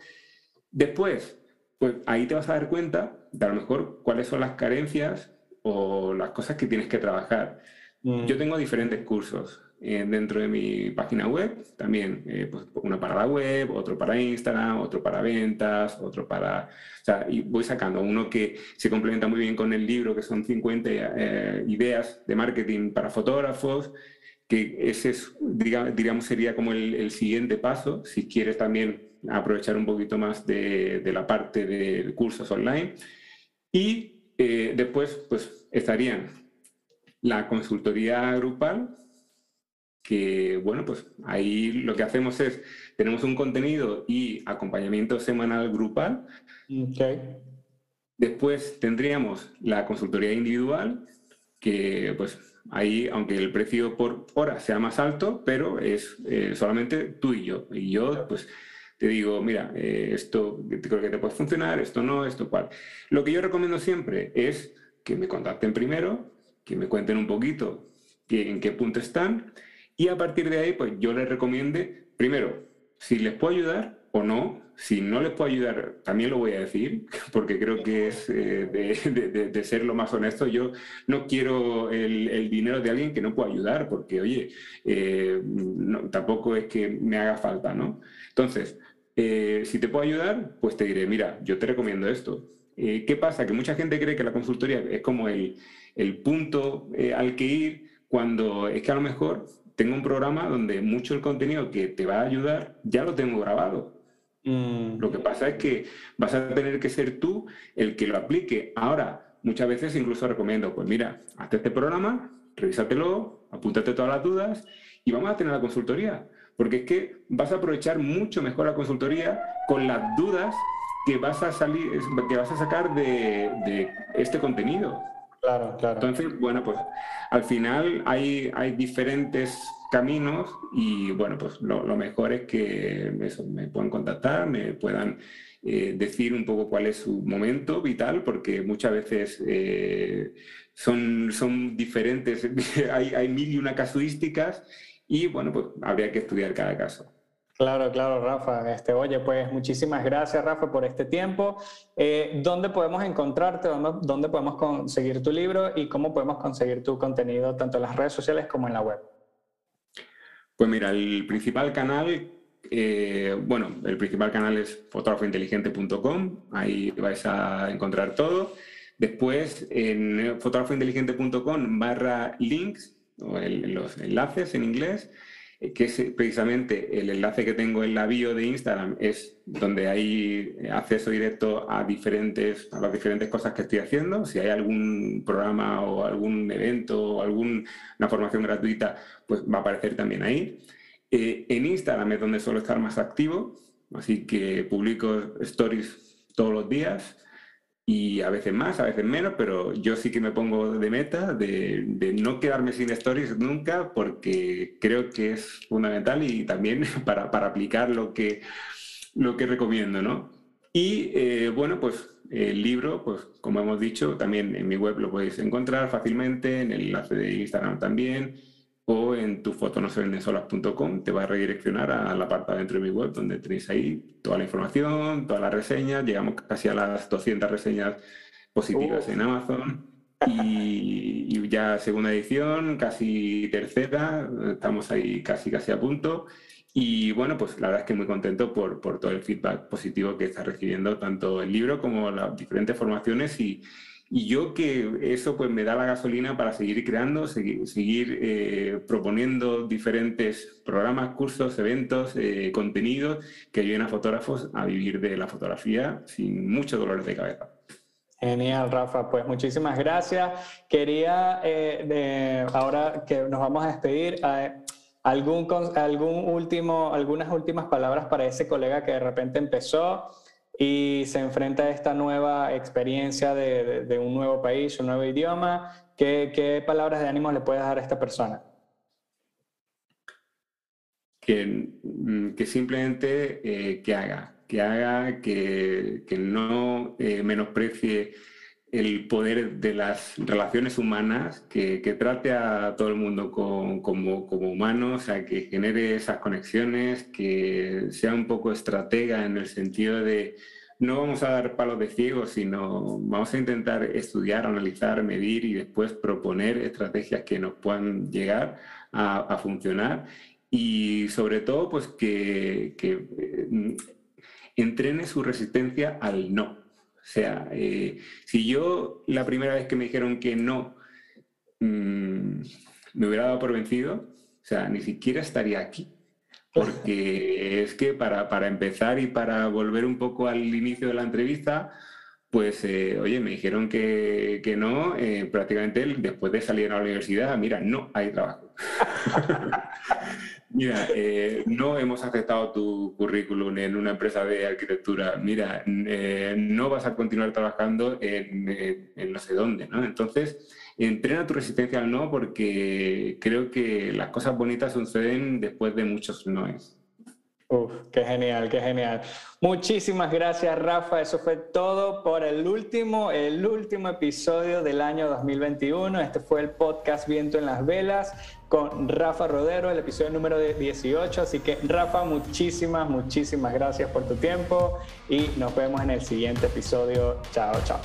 Después, pues ahí te vas a dar cuenta de a lo mejor cuáles son las carencias o las cosas que tienes que trabajar. Yo mm. tengo diferentes cursos eh, dentro de mi página web, también eh, pues, uno para la web, otro para Instagram, otro para ventas, otro para... O sea, y voy sacando uno que se complementa muy bien con el libro, que son 50 eh, ideas de marketing para fotógrafos, que ese es, digamos, sería como el, siguiente paso, si quieres también aprovechar un poquito más de, de la parte de cursos online. Y después, pues, estarían la consultoría grupal, que bueno, pues ahí lo que hacemos es, tenemos un contenido y acompañamiento semanal grupal. Después tendríamos la consultoría individual, que pues ahí, aunque el precio por hora sea más alto, pero es eh, solamente tú y yo. Y yo, pues te digo, mira, eh, esto creo que te puede funcionar, esto no, esto cual. Lo que yo recomiendo siempre es que me contacten primero, que me cuenten un poquito en qué punto están y a partir de ahí, pues yo les recomiende, primero, si les puedo ayudar o no. Si no les puedo ayudar, también lo voy a decir, porque creo que es eh, de, ser lo más honesto. Yo no quiero el, dinero de alguien que no pueda ayudar, porque, oye, eh, tampoco es que me haga falta, ¿no? Entonces, eh, si te puedo ayudar, pues te diré, mira, yo te recomiendo esto. ¿Qué pasa? Que mucha gente cree que la consultoría es como el, el punto al que ir cuando es que a lo mejor tengo un programa donde mucho el contenido que te va a ayudar ya lo tengo grabado. Mm. Lo que pasa es que vas a tener que ser tú el que lo aplique. Ahora, muchas veces incluso recomiendo, pues mira, hazte este programa, revísatelo, apúntate todas las dudas y vamos a tener la consultoría. Porque es que vas a aprovechar mucho mejor la consultoría con las dudas que vas a salir, que vas a sacar de, de este contenido. Claro, claro. Entonces, bueno, pues al final hay, hay diferentes caminos y bueno, pues lo, mejor es que me puedan contactar, me puedan eh, decir un poco cuál es su momento vital, porque muchas veces eh, son, son diferentes, hay, hay mil y una casuísticas y bueno, pues habría que estudiar cada caso. Claro, claro, Rafa. Este, oye, pues muchísimas gracias, Rafa, por este tiempo. Eh, ¿Dónde podemos encontrarte? ¿Dónde, podemos conseguir tu libro? ¿Y cómo podemos conseguir tu contenido tanto en las redes sociales como en la web? Pues mira, el principal canal, eh, bueno, el principal canal es fotógrafointeligente.com. Ahí vais a encontrar todo. Después, en fotógrafointeligente.com barra links, o los enlaces en inglés, que es precisamente el enlace que tengo en la bio de Instagram, es donde hay acceso directo a, diferentes, a las diferentes cosas que estoy haciendo. Si hay algún programa o algún evento o alguna formación gratuita, pues va a aparecer también ahí. Eh, en Instagram es donde suelo estar más activo, así que publico stories todos los días y a veces más, a veces menos, pero yo sí que me pongo de meta de, no quedarme sin stories nunca porque creo que es fundamental y también para, aplicar lo que, lo que recomiendo, ¿no? Y eh, bueno, pues el libro, pues como hemos dicho, también en mi web lo podéis encontrar fácilmente, en el enlace de Instagram también, o en tufotonosevendesolas.com, te va a redireccionar a la parte dentro de mi web, donde tenéis ahí toda la información, todas las reseñas, llegamos casi a las 200 reseñas positivas en Amazon. Y, y, ya segunda edición, casi tercera, estamos ahí casi casi a punto. Y bueno, pues la verdad es que muy contento por, por todo el feedback positivo que está recibiendo tanto el libro como las diferentes formaciones y, y yo que eso pues me da la gasolina para seguir creando, seguir, seguir eh, proponiendo diferentes programas, cursos, eventos, eh, contenidos que ayuden a fotógrafos a vivir de la fotografía sin muchos dolores de cabeza. Genial, Rafa. Pues muchísimas gracias. Quería, eh, de, ahora que nos vamos a despedir, ¿Algún, algún último, algunas últimas palabras para ese colega que de repente empezó y se enfrenta a esta nueva experiencia de, un nuevo país, un nuevo idioma? ¿Qué, ¿Qué, palabras de ánimo le puedes dar a esta persona? Que, mm, simplemente eh, que haga, que haga, que, que no eh, menosprecie el poder de las relaciones humanas, que, trate a todo el mundo como, como humano, o sea, que genere esas conexiones, que sea un poco estratega en el sentido de no vamos a dar palos de ciego, sino vamos a intentar estudiar, analizar, medir y después proponer estrategias que nos puedan llegar a, funcionar. Y sobre todo pues que, que eh, entrene su resistencia al no sea, eh, si yo la primera vez que me dijeron que no mm, me hubiera dado por vencido, o sea, ni siquiera estaría aquí. Porque es que para, para empezar y para volver un poco al inicio de la entrevista, pues, eh, oye, me dijeron que, que no, eh, prácticamente después de salir a la universidad, mira, no hay trabajo. Mira, eh, no hemos aceptado tu currículum en una empresa de arquitectura. Mira, eh, no vas a continuar trabajando en, no sé dónde, ¿no? Entonces, entrena tu resistencia al no porque creo que las cosas bonitas suceden después de muchos noes. Uf, qué genial, qué genial. Muchísimas gracias, Rafa. Eso fue todo por el último, el último episodio del año 2021. Este fue el podcast Viento en las Velas con Rafa Rodero, el episodio número 18. Así que, Rafa, muchísimas, muchísimas gracias por tu tiempo y nos vemos en el siguiente episodio. Chao, chao.